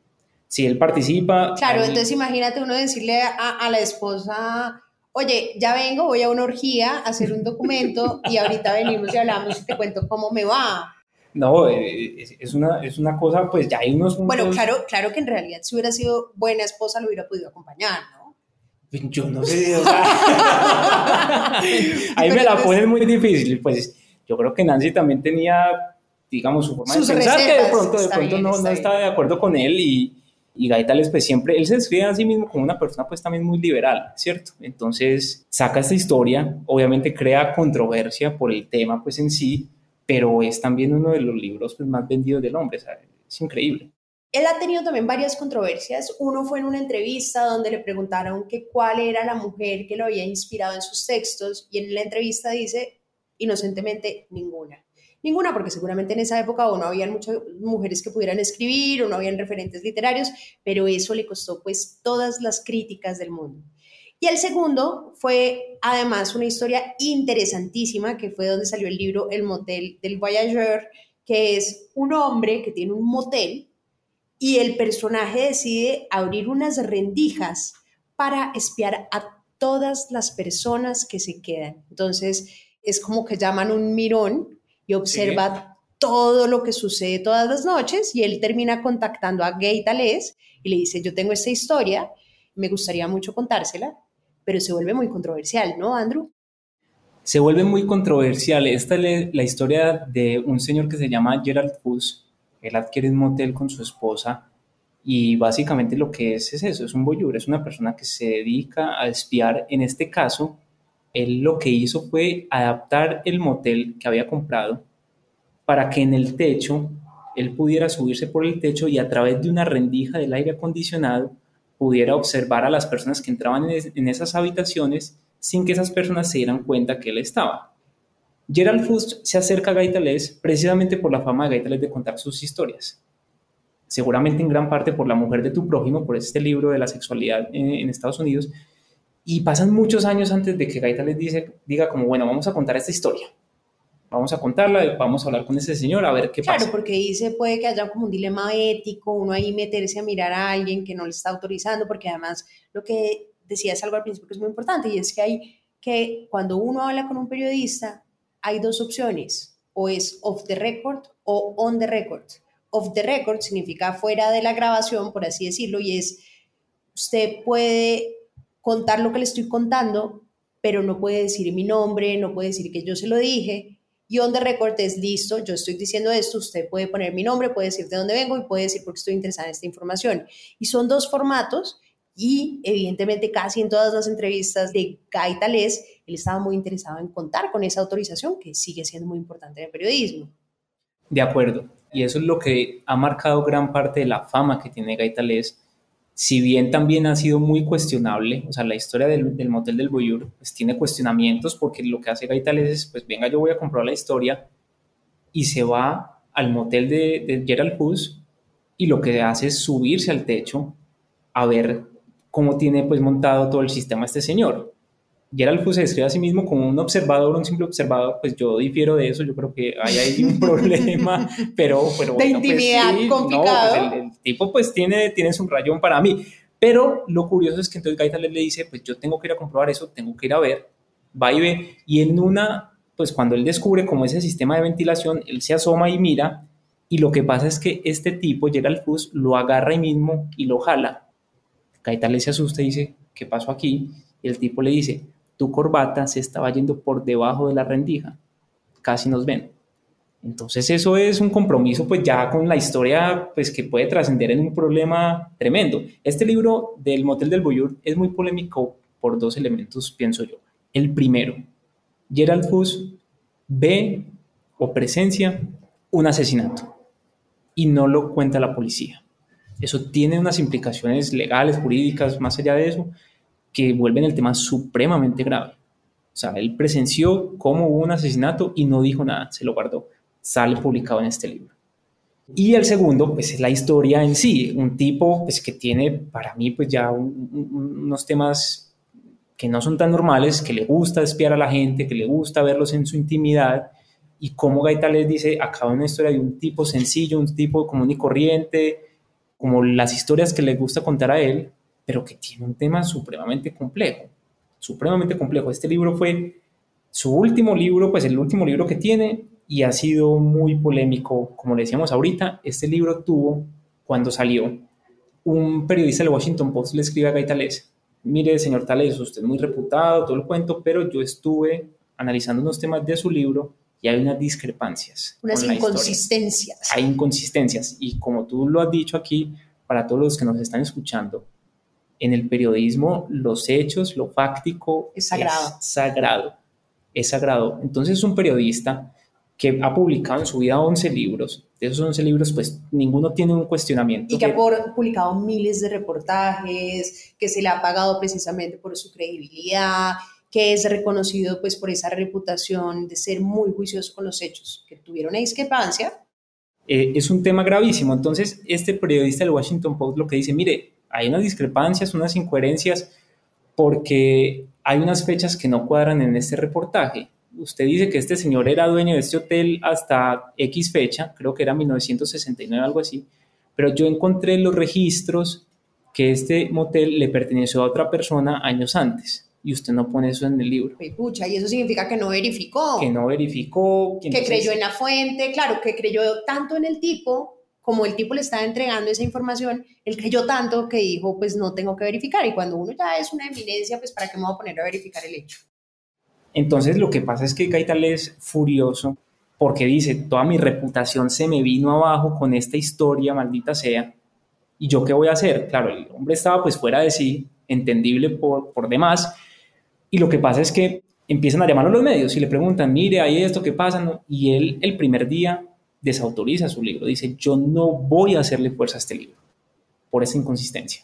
G: sí, él participa.
F: Claro,
G: Ahí-
F: entonces imagínate uno decirle a, a la esposa, oye, ya vengo, voy a una orgía a hacer un documento y ahorita venimos y hablamos y te cuento cómo me va.
G: No, eh, es, una, es una cosa, pues ya hay unos...
F: Bueno, claro, claro que en realidad si hubiera sido buena esposa lo hubiera podido acompañar, ¿no?
G: Yo no sé, o sea, [LAUGHS] [LAUGHS] ahí me la ponen muy difícil, pues yo creo que Nancy también tenía, digamos, su forma
F: Sus
G: de pensar, que de pronto, de pronto
F: bien,
G: no, no estaba de acuerdo con él y, y Gaitales pues siempre, él se describe a sí mismo como una persona pues también muy liberal, ¿cierto? Entonces saca esta historia, obviamente crea controversia por el tema pues en sí, pero es también uno de los libros pues, más vendidos del hombre, sea, es increíble.
F: Él ha tenido también varias controversias. Uno fue en una entrevista donde le preguntaron que cuál era la mujer que lo había inspirado en sus textos y en la entrevista dice inocentemente ninguna. ninguna, porque seguramente en esa época o no habían muchas mujeres que pudieran escribir o no habían referentes literarios, pero eso le costó pues todas las críticas del mundo. Y el segundo fue además una historia interesantísima, que fue donde salió el libro El Motel del Voyageur, que es un hombre que tiene un motel y el personaje decide abrir unas rendijas para espiar a todas las personas que se quedan. Entonces, es como que llaman un mirón y observa todo lo que sucede todas las noches y él termina contactando a Gay Tales y le dice, yo tengo esta historia, me gustaría mucho contársela, pero se vuelve muy controversial, ¿no, Andrew?
G: Se vuelve muy controversial. Esta es la historia de un señor que se llama Gerald Fuss. Él adquiere un motel con su esposa y básicamente lo que es es eso, es un voyeur, es una persona que se dedica a espiar. En este caso, él lo que hizo fue adaptar el motel que había comprado para que en el techo él pudiera subirse por el techo y a través de una rendija del aire acondicionado pudiera observar a las personas que entraban en, esas habitaciones sin que esas personas se dieran cuenta que él estaba. Gerald Fust se acerca a Gaitales precisamente por la fama de Gaitales de contar sus historias. Seguramente en gran parte por la mujer de tu prójimo, por este libro de la sexualidad en, Estados Unidos. Y pasan muchos años antes de que Gaitales dice, diga como, bueno, vamos a contar esta historia vamos a contarla, vamos a hablar con ese señor a ver qué
F: pasa.
G: Claro,
F: porque dice, puede que haya como un dilema ético, uno ahí meterse a mirar a alguien que no le está autorizando, porque además lo que decías algo al principio que es muy importante, y es que hay que cuando uno habla con un periodista, hay dos opciones, o es off the record o on the record. Off the record significa fuera de la grabación, por así decirlo, y es, usted puede contar lo que le estoy contando, pero no puede decir mi nombre, no puede decir que yo se lo dije, y on the record es listo, yo estoy diciendo esto, usted puede poner mi nombre, puede decir de dónde vengo y puede decir por qué estoy interesada en esta información. Y son dos formatos y evidentemente casi en todas las entrevistas de Guy Tales, él estaba muy interesado en contar con esa autorización que sigue siendo muy importante en el periodismo.
G: De acuerdo, y eso es lo que ha marcado gran parte de la fama que tiene Guy Tales si bien también ha sido muy cuestionable, o sea, la historia del, motel del Boyur pues tiene cuestionamientos porque lo que hace Gaitales es, pues venga, yo voy a comprobar la historia y se va al motel de, Gerald Puss y lo que hace es subirse al techo a ver cómo tiene pues montado todo el sistema este señor. Gerald Fus se describe a sí mismo como un observador, un simple observador, pues yo difiero de eso, yo creo que hay ahí un [LAUGHS] problema, pero, pero
F: de pues intimidad
G: pues
F: complicado.
G: el, tipo pues tiene, tiene su rayón para mí, pero lo curioso es que entonces Gaita le dice, pues yo tengo que ir a comprobar eso, tengo que ir a ver, va y ve, y en una, pues cuando él descubre como ese sistema de ventilación, él se asoma y mira, y lo que pasa es que este tipo, Gerald Fus, lo agarra ahí mismo y lo jala. Gaita le se asusta y dice, ¿qué pasó aquí? Y el tipo le dice, tu corbata se estaba yendo por debajo de la rendija, casi nos ven. Entonces eso es un compromiso pues ya con la historia pues que puede trascender en un problema tremendo. Este libro del Motel del Boyur es muy polémico por dos elementos, pienso yo. El primero, Gerald Fuss ve o presencia un asesinato y no lo cuenta la policía. Eso tiene unas implicaciones legales, jurídicas, más allá de eso, que vuelven el tema supremamente grave. O sea, él presenció cómo hubo un asesinato y no dijo nada, se lo guardó. Sale publicado en este libro. Y el segundo, pues es la historia en sí, un tipo pues, que tiene para mí pues ya unos temas que no son tan normales, que le gusta espiar a la gente, que le gusta verlos en su intimidad, y cómo Gaita les dice, acaba una historia de un tipo sencillo, un tipo común y corriente, como las historias que le gusta contar a él, pero que tiene un tema supremamente complejo, supremamente complejo. Este libro fue su último libro, pues el último libro que tiene y ha sido muy polémico, como le decíamos ahorita, este libro tuvo, cuando salió, un periodista del Washington Post le escribe a Guy Tales, mire, señor Tales, usted es muy reputado, todo el cuento, pero yo estuve analizando unos temas de su libro y hay unas discrepancias.
F: Unas inconsistencias.
G: Hay inconsistencias y como tú lo has dicho aquí, para todos los que nos están escuchando, en el periodismo los hechos, lo fáctico
F: es sagrado.
G: Es sagrado. Es sagrado. Entonces un periodista que ha publicado en su vida 11 libros, de esos 11 libros pues ninguno tiene un cuestionamiento.
F: Y que, ha publicado miles de reportajes, que se le ha pagado precisamente por su credibilidad, que es reconocido pues por esa reputación de ser muy juicioso con los hechos, que tuvieron una discrepancia.
G: Eh, es un tema gravísimo. Entonces, este periodista del Washington Post lo que dice, mire, hay unas discrepancias, unas incoherencias, porque hay unas fechas que no cuadran en este reportaje. Usted dice que este señor era dueño de este hotel hasta X fecha, creo que era 1969, algo así, pero yo encontré los registros que este motel le perteneció a otra persona años antes y usted no pone eso en el libro.
F: Pucha, y eso significa que no verificó.
G: Que no verificó.
F: Que, creyó en la fuente, claro, que creyó tanto en el tipo, como el tipo le estaba entregando esa información, él creyó tanto que dijo, pues no tengo que verificar. Y cuando uno ya es una eminencia, pues para qué me voy a poner a verificar el hecho.
G: Entonces lo que pasa es que Gaital es furioso porque dice, toda mi reputación se me vino abajo con esta historia, maldita sea. ¿Y yo qué voy a hacer? Claro, el hombre estaba pues fuera de sí, entendible por, por demás, y lo que pasa es que empiezan a llamarlo a los medios y le preguntan, mire, hay esto, ¿qué pasa? Y él el primer día desautoriza su libro, dice, yo no voy a hacerle fuerza a este libro por esa inconsistencia.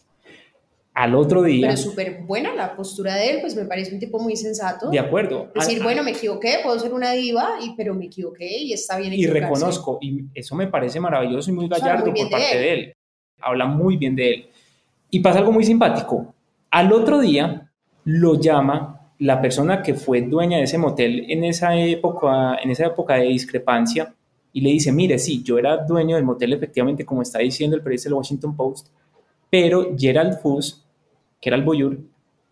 G: Al otro día...
F: Pero súper buena la postura de él, pues me parece un tipo muy sensato.
G: De acuerdo.
F: Decir, bueno, me equivoqué, puedo ser una diva, y, pero me equivoqué y está bien
G: Y reconozco, y eso me parece maravilloso y muy gallardo por parte de él. Habla muy bien de él. Y pasa algo muy simpático. Al otro día, lo llama la persona que fue dueña de ese motel en esa época, en esa época de discrepancia y le dice, mire, sí, yo era dueño del motel efectivamente, como está diciendo el periodista del Washington Post, pero Gerald Fuss, que era el boyur,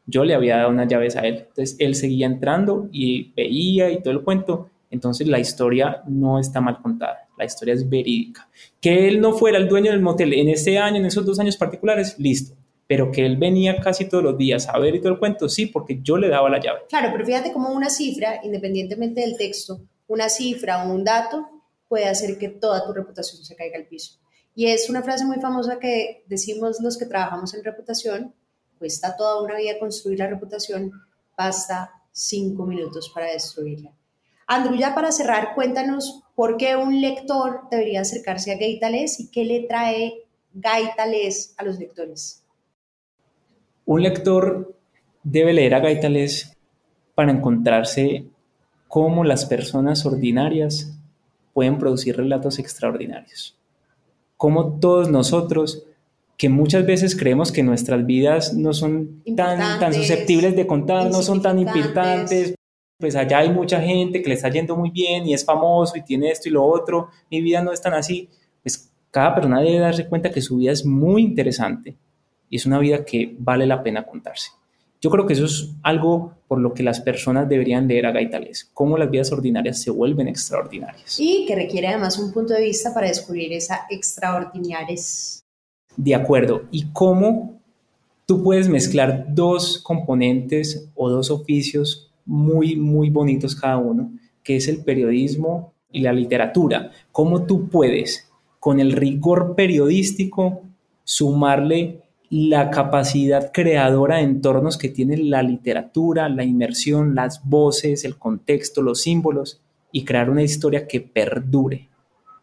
G: yo le había dado unas llaves a él. Entonces él seguía entrando y veía y todo el cuento. Entonces la historia no está mal contada, la historia es verídica. Que él no fuera el dueño del motel en ese año, en esos dos años particulares, listo pero que él venía casi todos los días a ver y todo el cuento, sí, porque yo le daba la llave.
F: Claro, pero fíjate cómo una cifra, independientemente del texto, una cifra o un dato puede hacer que toda tu reputación se caiga al piso. Y es una frase muy famosa que decimos los que trabajamos en reputación, cuesta toda una vida construir la reputación, basta cinco minutos para destruirla. Andrew, ya para cerrar, cuéntanos por qué un lector debería acercarse a Gaitales y qué le trae Gaitales a los lectores.
G: Un lector debe leer a Gaitales para encontrarse cómo las personas ordinarias pueden producir relatos extraordinarios. Cómo todos nosotros, que muchas veces creemos que nuestras vidas no son tan, tan susceptibles de contar, no son tan importantes, pues allá hay mucha gente que le está yendo muy bien y es famoso y tiene esto y lo otro, mi vida no es tan así, pues cada persona debe darse cuenta que su vida es muy interesante y es una vida que vale la pena contarse. Yo creo que eso es algo por lo que las personas deberían leer a Gaitales, cómo las vidas ordinarias se vuelven extraordinarias.
F: Y que requiere además un punto de vista para descubrir esa extraordinarias.
G: De acuerdo, y cómo tú puedes mezclar dos componentes o dos oficios muy, muy bonitos cada uno, que es el periodismo y la literatura. Cómo tú puedes, con el rigor periodístico, sumarle la capacidad creadora de entornos que tiene la literatura, la inmersión, las voces, el contexto, los símbolos y crear una historia que perdure.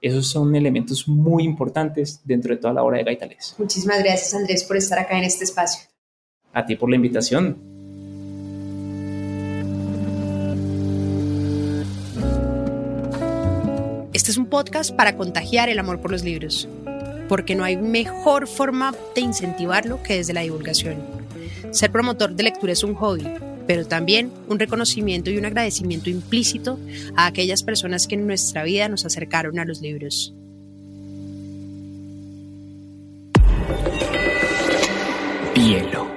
G: Esos son elementos muy importantes dentro de toda la obra de Gaitales.
F: Muchísimas gracias Andrés por estar acá en este espacio.
G: A ti por la invitación.
F: Este es un podcast para contagiar el amor por los libros porque no hay mejor forma de incentivarlo que desde la divulgación. Ser promotor de lectura es un hobby, pero también un reconocimiento y un agradecimiento implícito a aquellas personas que en nuestra vida nos acercaron a los libros.
A: Hielo.